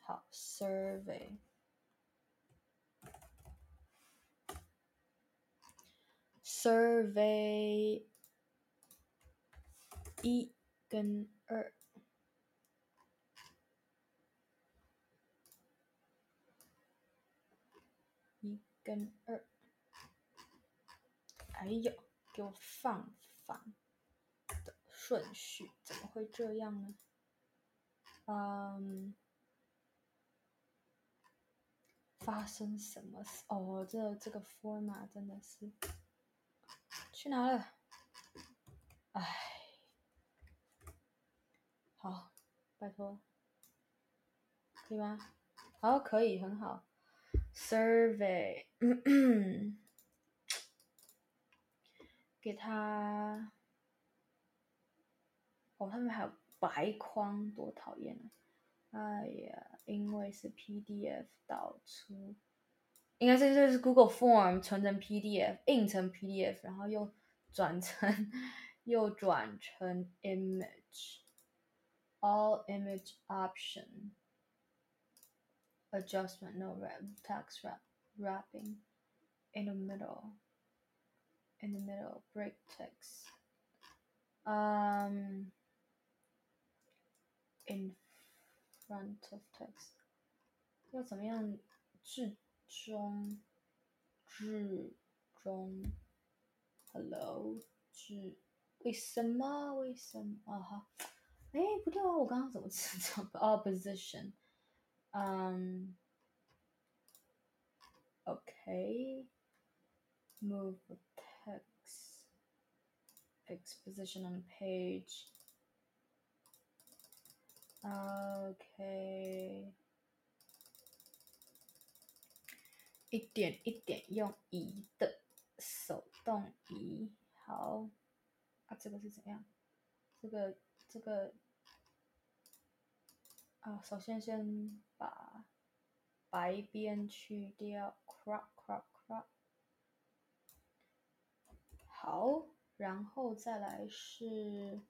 好，survey，survey，一跟二，一跟二，哎呦！给我放反的顺序，怎么会这样呢？嗯，发生什么事？哦，这这个 Foma 真的是去哪了？哎，好，拜托，可以吗？好，可以，很好。Survey。给他，哦，他们还有白框，多讨厌啊！哎呀，因为是 PDF 导出，应该是就是 Google Form 存成 PDF，印成 PDF，然后又转成 又转成 image Image，All Image Option Adjustment No Wrap Text Wrap Wrapping in the Middle。In the middle, break text. Um, in front of text. 要怎么样？置中，置中。Hello，置。为什么？为什么？啊哈。 哎，不对啊！我刚刚怎么知道？哦，position。Um. Okay. Move. Exposition on page. OK，一点一点用移的，手动移。好，啊，这个是怎样？这个这个啊，首先先把白边去掉，crop crop crop。好。然后再来是，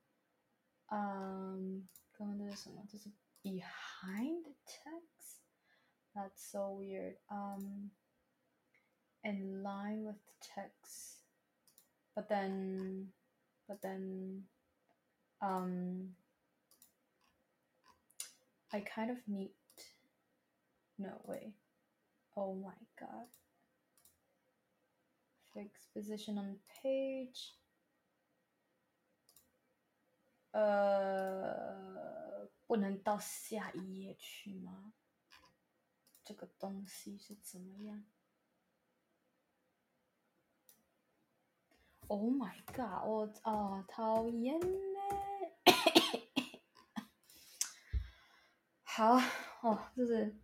嗯，刚刚这是什么？这是 behind the text. That's so weird. Um, in line with the text, but then, but then, um, I kind of need. No way. Oh my god. Fix position on page. 呃，不能到下一页去吗？这个东西是怎么样？Oh my god！我啊，讨厌 好哦，就是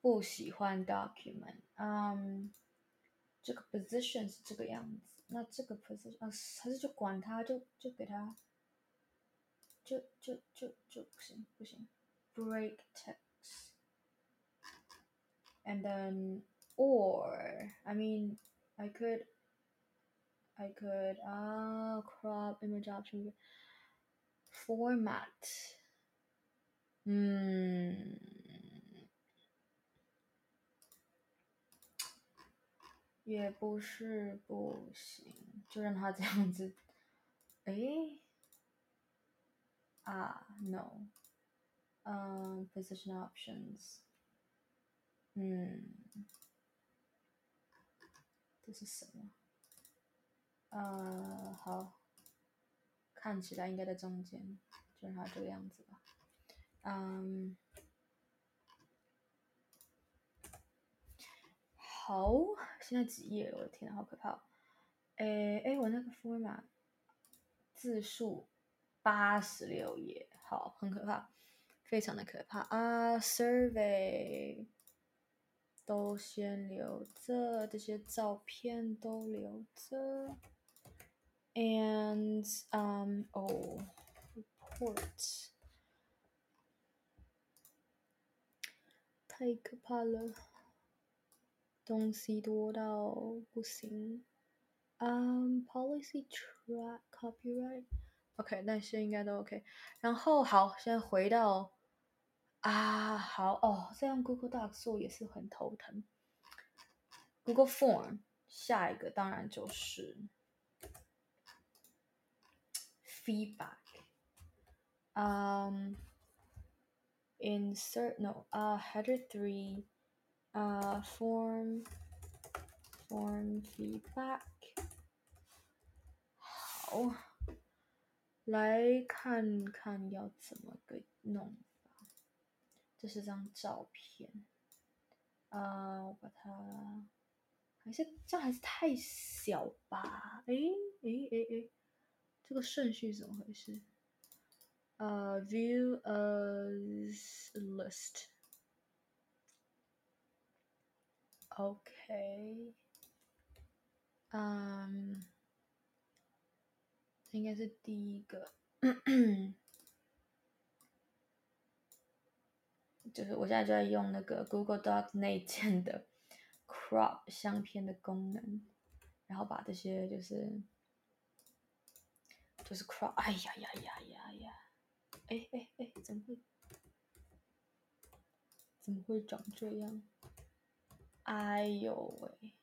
不喜欢 document。嗯，这个 position 是这个样子。那这个 position 啊，还是就管它，就就给它，就就就就不行不行，break text，and then or I mean I could I could 啊、uh, crop image option format， 嗯。也不是不行，就让他这样子。诶，啊，no，嗯，position options，嗯，这是什么？呃，好，看起来应该在中间，就让它这个样子。嗯。好，现在几页？我的天，好可怕哦！诶，我那个 format 字数八十六页，好，很可怕，非常的可怕啊！Survey 都先留着，这些照片都留着，and um oh report 太可怕了。东西多到不行嗯、，policy track copyright，OK，、那些应该都 OK。然后好，现在回到啊，好哦，这样 Google Docs 做也是很头疼。Google Form 下一个当然就是 feedback。嗯、um,，insert no 啊、uh,，header three 啊、uh,，form form feedback。好，来看看要怎么个弄法。这是张照片，啊、uh,，我把它，还是这样还是太小吧？诶诶诶诶，这个顺序怎么回事？ 呃、，view as list。OK，嗯。Um, 应该是第一个，就是我现在就在用那个 Google Doc 内建的 Crop 相片的功能，然后把这些就是就是 Crop，哎呀呀呀呀呀，哎哎哎，怎么会怎么会长这样？哎呦喂！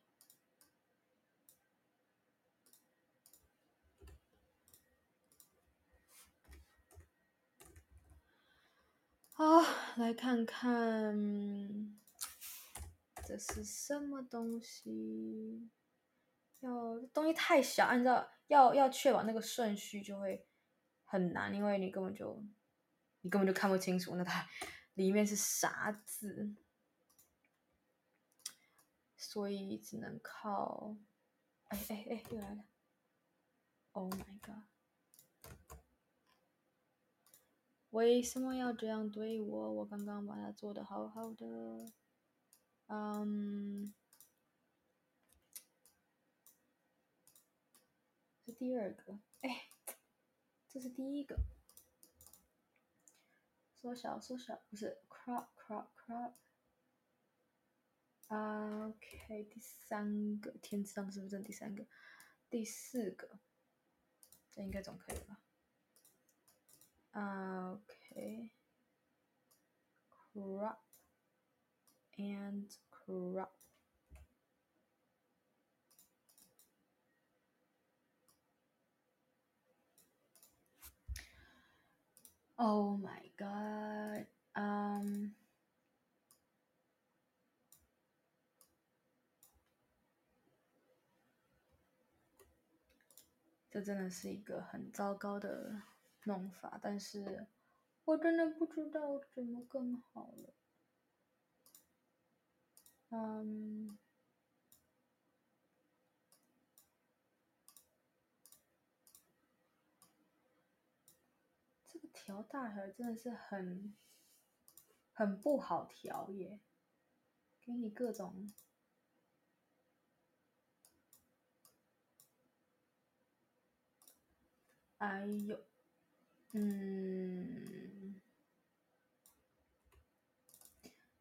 好，来看看这是什么东西。要东西太小，按照要要确保那个顺序就会很难，因为你根本就根本就看不清楚，那它里面是啥字，所以只能靠。哎哎哎，又来了！Oh my god！为什么要这样对我？我刚刚把它做得好好的。嗯，这第二个，哎，这是第一个。缩小，缩小，不是 crop crop crop。OK，第三个，天上是不是第三个？第四个，这应该总可以吧，OK，crop and crop. Oh my god. Um. 这真的是一个很糟糕的。弄法，但是我真的不知道怎么更好了。嗯，个调大小真的是很很不好调耶，给你各种，哎呦。嗯，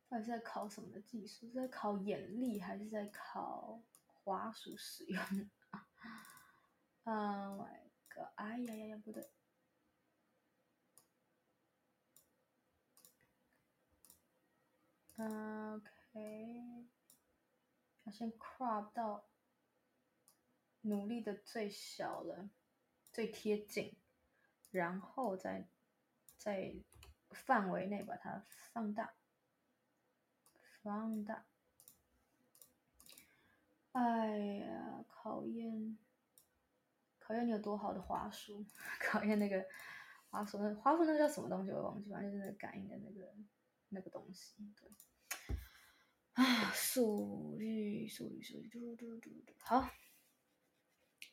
到底是在考什么的技术？是在考眼力还是在考滑鼠使用？Oh my god！哎呀呀呀，不对。OK，要先 crop 到努力的最小了，最贴近。然后再在范围内把它放大，放大。哎呀，考验考验你有多好的滑鼠，考验那个滑鼠那滑鼠那个叫什么东西我忘记，反正就是那个感应的那个那个东西。对，啊，速率速率速率嘟嘟嘟嘟，好，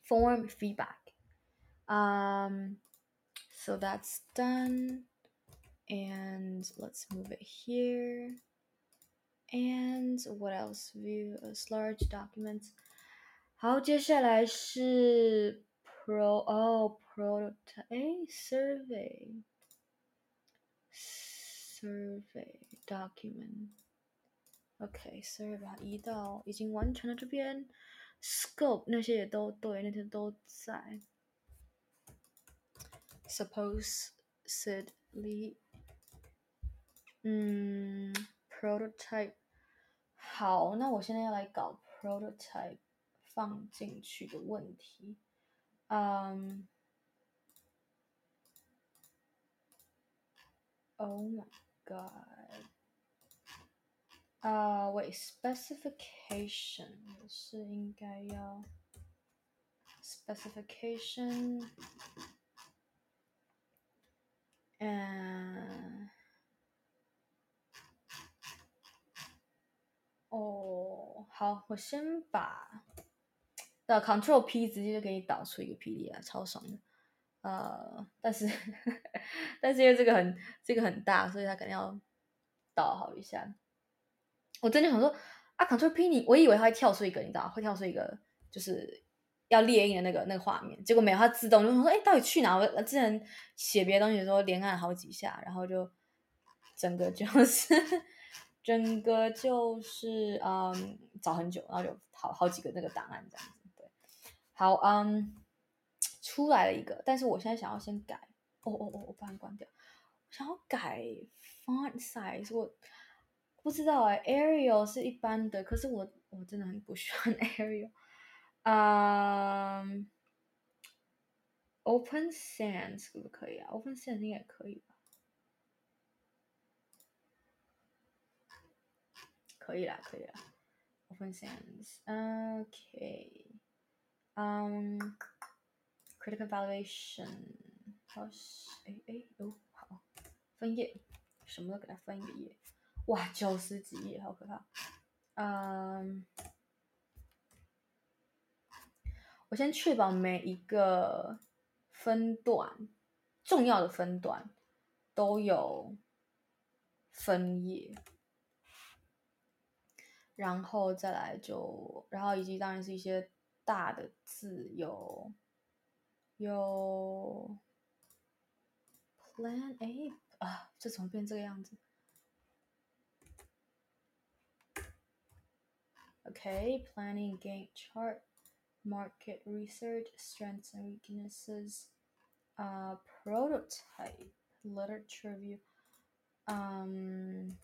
form feedback，嗯。So that's done. And let's move it here. And what else? View as large documents. 好，接下来是 pro 哦 prototype 哎 survey survey document OK survey 移到已经完成了这边， scope 那些也都对，那些都在。supposedly，嗯，prototype。好，那我现在要来搞 prototype 放进去的问题。嗯、um,，Oh my god！ 啊、uh,，喂，specification 是应该要 specification，嗯。哦、好，我先把的 Control P 直接就给你导出一个 PDF，超爽的。呃、但是 但是因为这个很这个很大，所以它肯定要导好一下。我真的想说啊，Control P 你，我以为它会跳出一个，你知道，会跳出一个就是要列印的那个那个画面，结果没有，它自动就说，哎，到底去哪？我之前写别的东西的时候连按好几下，然后就 整个就是。整个就是嗯找很久，然后就好好几个那个档案这样子，对，好嗯出来了一个，但是我现在想要先改，哦哦哦，我把它关掉，想要改 font size，我不知道哎，Arial 是一般的，可是我我真的很不喜欢 Arial，嗯，Open Sans 可不可以啊？Open Sans 应该可以吧。可以啦，可以啦。Open Sans，OK，嗯，Critical Evaluation，好，哎哎哦，好，分页，什么都给它分一个页，哇，九十几页，好可怕。嗯，我先确保每一个分段，重要的分段都有分页。然后再来就，然后以及当然是一些大的字有，有，plan A 啊，这怎么变这个样子 ？OK，planning、okay, Gantt chart, market research, strengths and weaknesses, 啊、uh,，prototype, literature review，嗯、um,，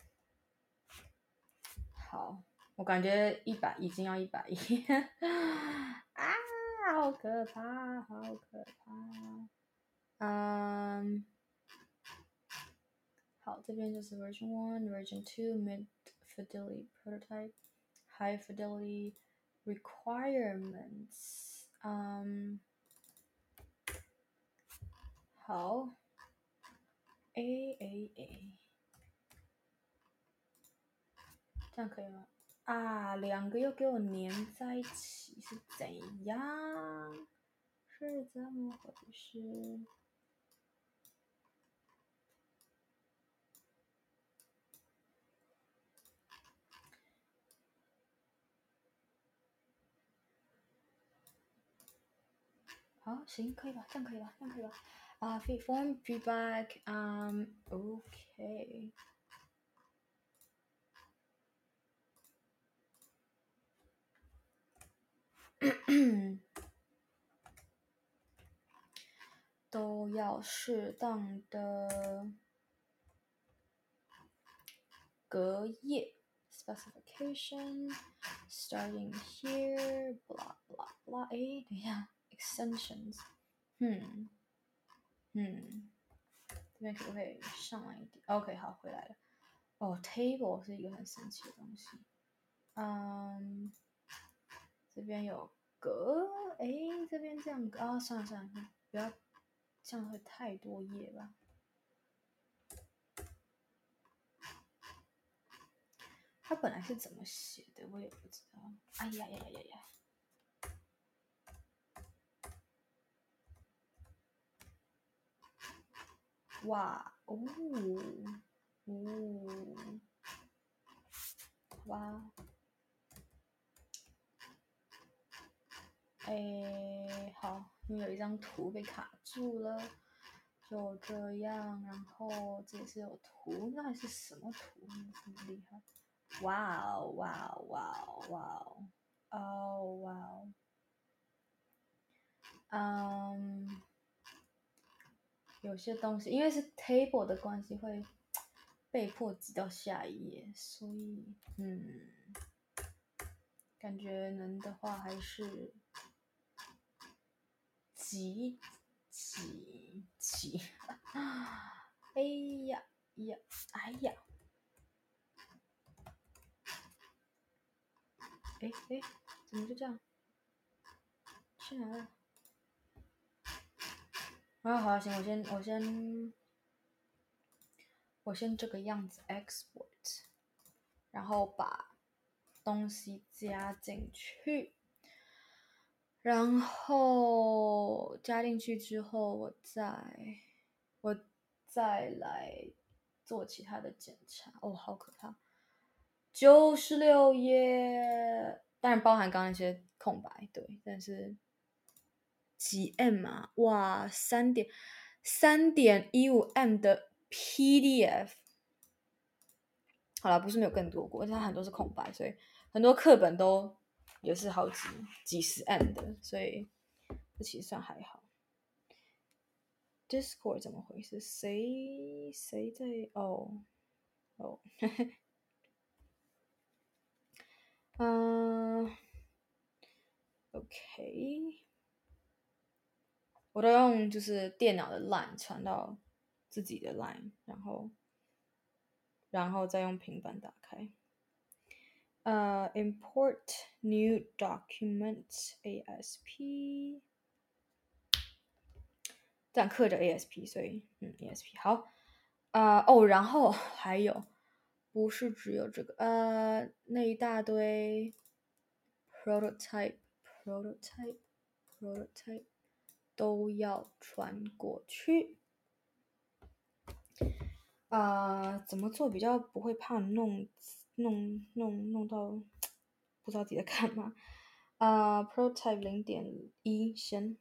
好。我感觉一百已经要一百一，啊，好可怕，好可怕。嗯，好，这边就是 version one, version two, mid fidelity prototype, High fidelity requirements。嗯，好，A A A，这样可以吗？啊，两个又给我粘在一起，是怎样？是怎么回事？好，行，可以吧？这样可以吧？这样可以吧？啊、uh,，form feedback，嗯、，OK，。都要适当的隔夜，specification starting here blah blah blah。哎，等一下，extensions，嗯嗯，这边可不可以上来一点？OK，好，回来了。哦，table 是一个很神奇的东西。嗯。这边有格，哎，这边这样啊，算了算了，不要这样会太多页吧。它本来是怎么写的，我也不知道。哎呀呀呀呀呀！哇哦哦哇！哎，好，因为有一张图被卡住了，就这样。然后这也是有图，那还是什么图？这么厉害！哇哦，哇哦，哇哦，哇哦！哦，哇哦。嗯，有些东西因为是 table 的关系，会被迫挤到下一页，所以嗯，感觉能的话还是挤挤挤。哎呀呀，哎呀！哎哎，怎么就这样？去哪了？啊，好，行，我先，我先，我先这个样子 export，然后把东西加进去，然后加进去之后，我再，我再来做其他的检查。哦，好可怕，九十六页，当然包含刚刚那些空白，对，但是。几 M 啊？哇，三点三点一五 M 的 PDF。好了，不是没有更多过，但它很多是空白，所以很多课本都也是好几几十 M 的，所以这其实算还好。Discord 怎么回事？谁谁在？哦哦，嗯、uh,，OK。我都用就是电脑的 line 传到自己的 line，然后，然后再用平板打开。呃、，Import new document ASP，这样刻着 ASP，所以嗯 ASP 好。啊、哦，然后还有，不是只有这个，呃、uh,，那一大堆 prototype prototype prototype。都要传过去啊、怎么做比较不会怕弄弄弄弄到不知道自己在干嘛啊、？Prototype 零点一先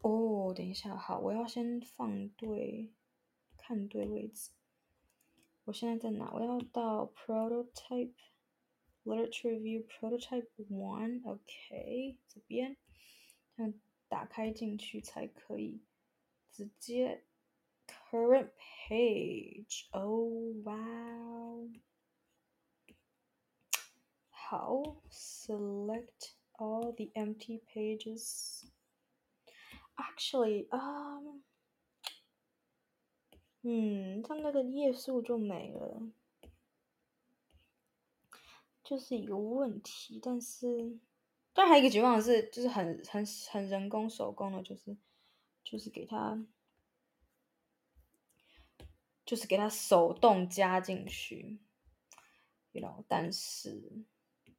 哦，等一下，好，我要先放对，看对位置。我现在在哪？我要到 Prototype Literature Review Prototype One，OK，、这边。要打开进去才可以直接 current page。Oh wow！好，select all the empty pages。Actually，啊、um，嗯，它那个页数就没了，就是一个问题，但是。 但还有一个绝望的是，就是很很很人工手工的，就是就是给他，就是给他手动加进去，you know，但是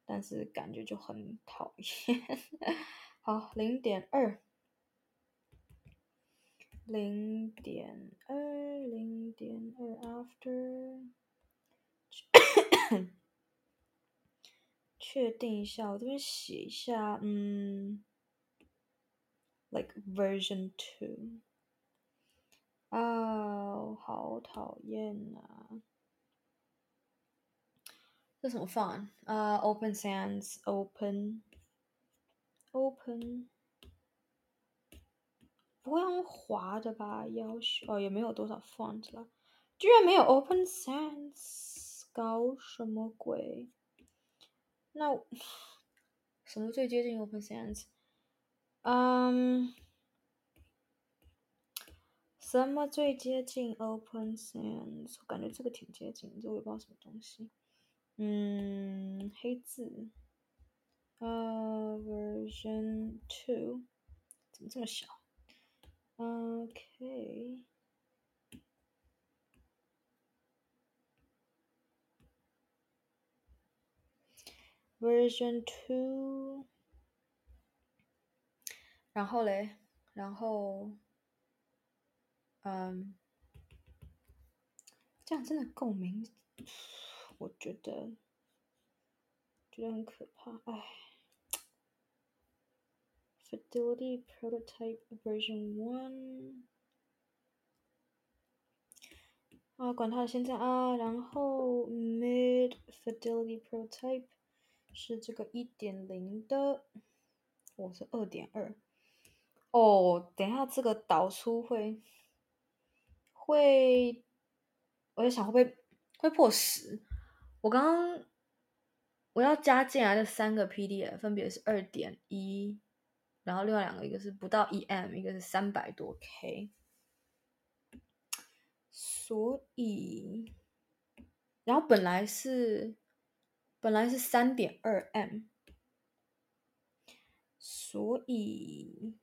但是感觉就很讨厌。好，零点二，零点二，零点二，after。确定一下，我这边写一下，嗯，like version two。哦，好讨厌啊！这什么 font？啊，Open Sans，Open，Open，不会用滑的吧？要求哦，也没有多少 font 了，居然没有 Open Sans，搞什么鬼？那什么最接近 OpenSense？嗯，什么最接近 Open Sense？我感觉这个挺接近，这我也不知道什么东西。嗯，黑字。呃、，Version Two，怎么这么小？OK。Version two，然后嘞，然后，嗯，这样真的够明，我觉得，觉得很可怕，哎。Fidelity Prototype Version one，啊，管它的现在啊，然后 Mid Fidelity Prototype。是这个一点零的，我是二点二。哦，等一下这个导出会会，我在想会不会会破十？我刚刚我要加进来的三个 PDF 分别是二点一，然后另外两个一个是不到一 M，一个是三百多 K，所以，然后本来是。本来是三点二 M，所以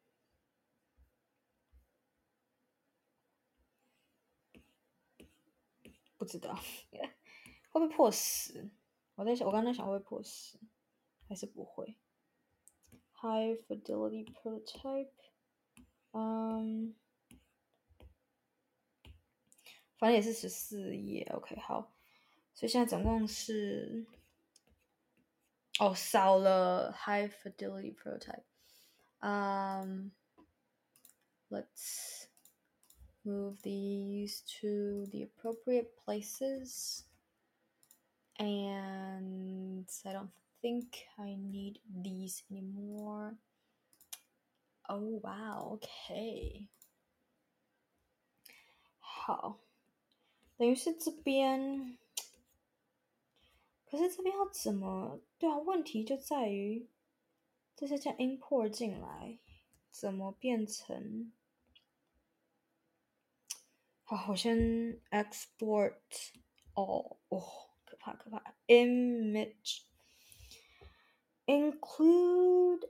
不知道会不会破十？我在想，我刚才想会不会破十，还是不会？High fidelity prototype，嗯，反正也是十四页。OK，好，所以现在总共是。哦，少了 high fidelity prototype。Um, let's move these to the appropriate places. And I don't think I need these anymore. Oh, wow, okay. 好，等于是这边。 可是这边要怎么？对啊，问题就在于这些叫 import 进来，怎么变成？好，我先 export 哦哦，可怕可怕，image include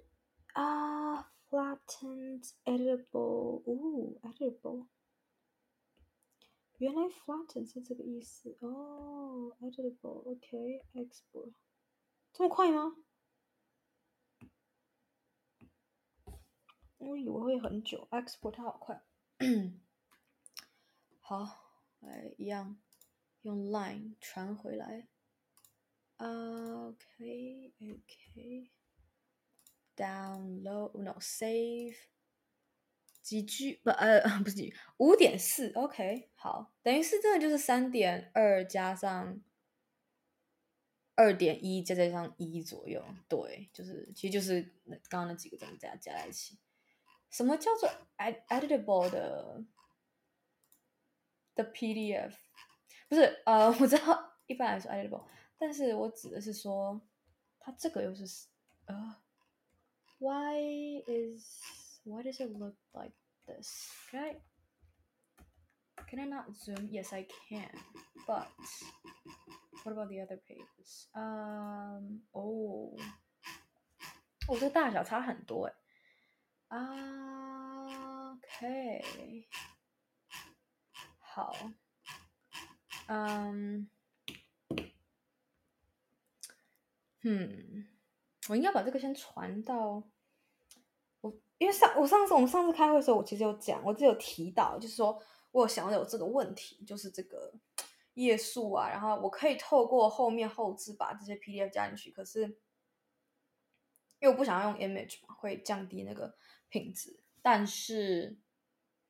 啊、uh, flattened editable，哦，editable。原来 flatten 是这个意思哦，editable，OK，export，这么快吗？我以为会很久，export 它好快。好，来一样，用 line 传回来。OK，OK，download，no，save。几 G 不呃 不是几五点四 OK 好，等于是真的就是三点二加上二点一再加上一左右，对，就是其实就是刚刚那几个这样加加在一起。什么叫做 editable 的的 PDF？不是呃我知道一般来说 editable，但是我指的是说它这个又是呃 Why is Why does it look like this? Can I, can I not zoom? Yes, I can. But what about the other pages? Um, oh, 哦，这个大小差很多哎。OK，好。嗯，嗯，我应该把这个先传到。 因为上我上次我们上次开会的时候，我其实有讲，我只有提到，就是说我有想到有这个问题，就是这个页数啊，然后我可以透过后面后置把这些 PDF 加进去，可是因为我不想要用 image 嘛，会降低那个品质。但是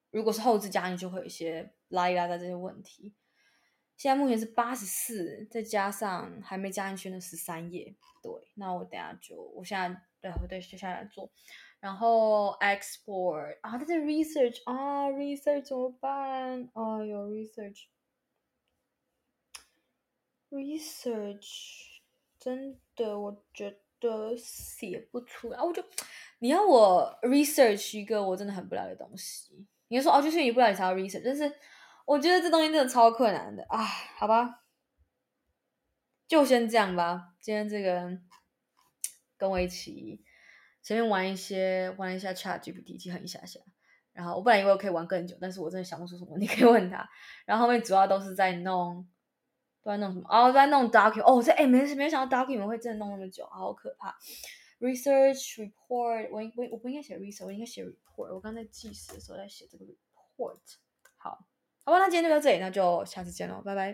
如果是后置加进去，就会有一些拉一拉的这些问题。现在目前是八十四，再加上还没加进去的十三页，对，那我等下就我现在对我对接下来做。然后 export 啊，但是 research 啊，research 怎么办？哦，有 research，research 真的，我觉得写不出来。我就你要我 research 一个我真的很不了解的东西，你说哦，就是你不了解才要 research，但是我觉得这东西真的超困难的啊。好吧，就先这样吧。今天这个跟我一起。前面玩一些，玩一下 ChatGPT，记恨一下下。然后我本来以为我可以玩更久，但是我真的想不出什么，你可以问他。然后后面主要都是在弄，都在弄什么？哦，在弄 document。哦，这哎，没没想到 document 会真的弄那么久，好可怕。Research report，我我我不应该写 research，我应该写 report。我刚才计时的时候在写这个 report。好，好吧，那今天就到这里，那就下次见喽，拜拜。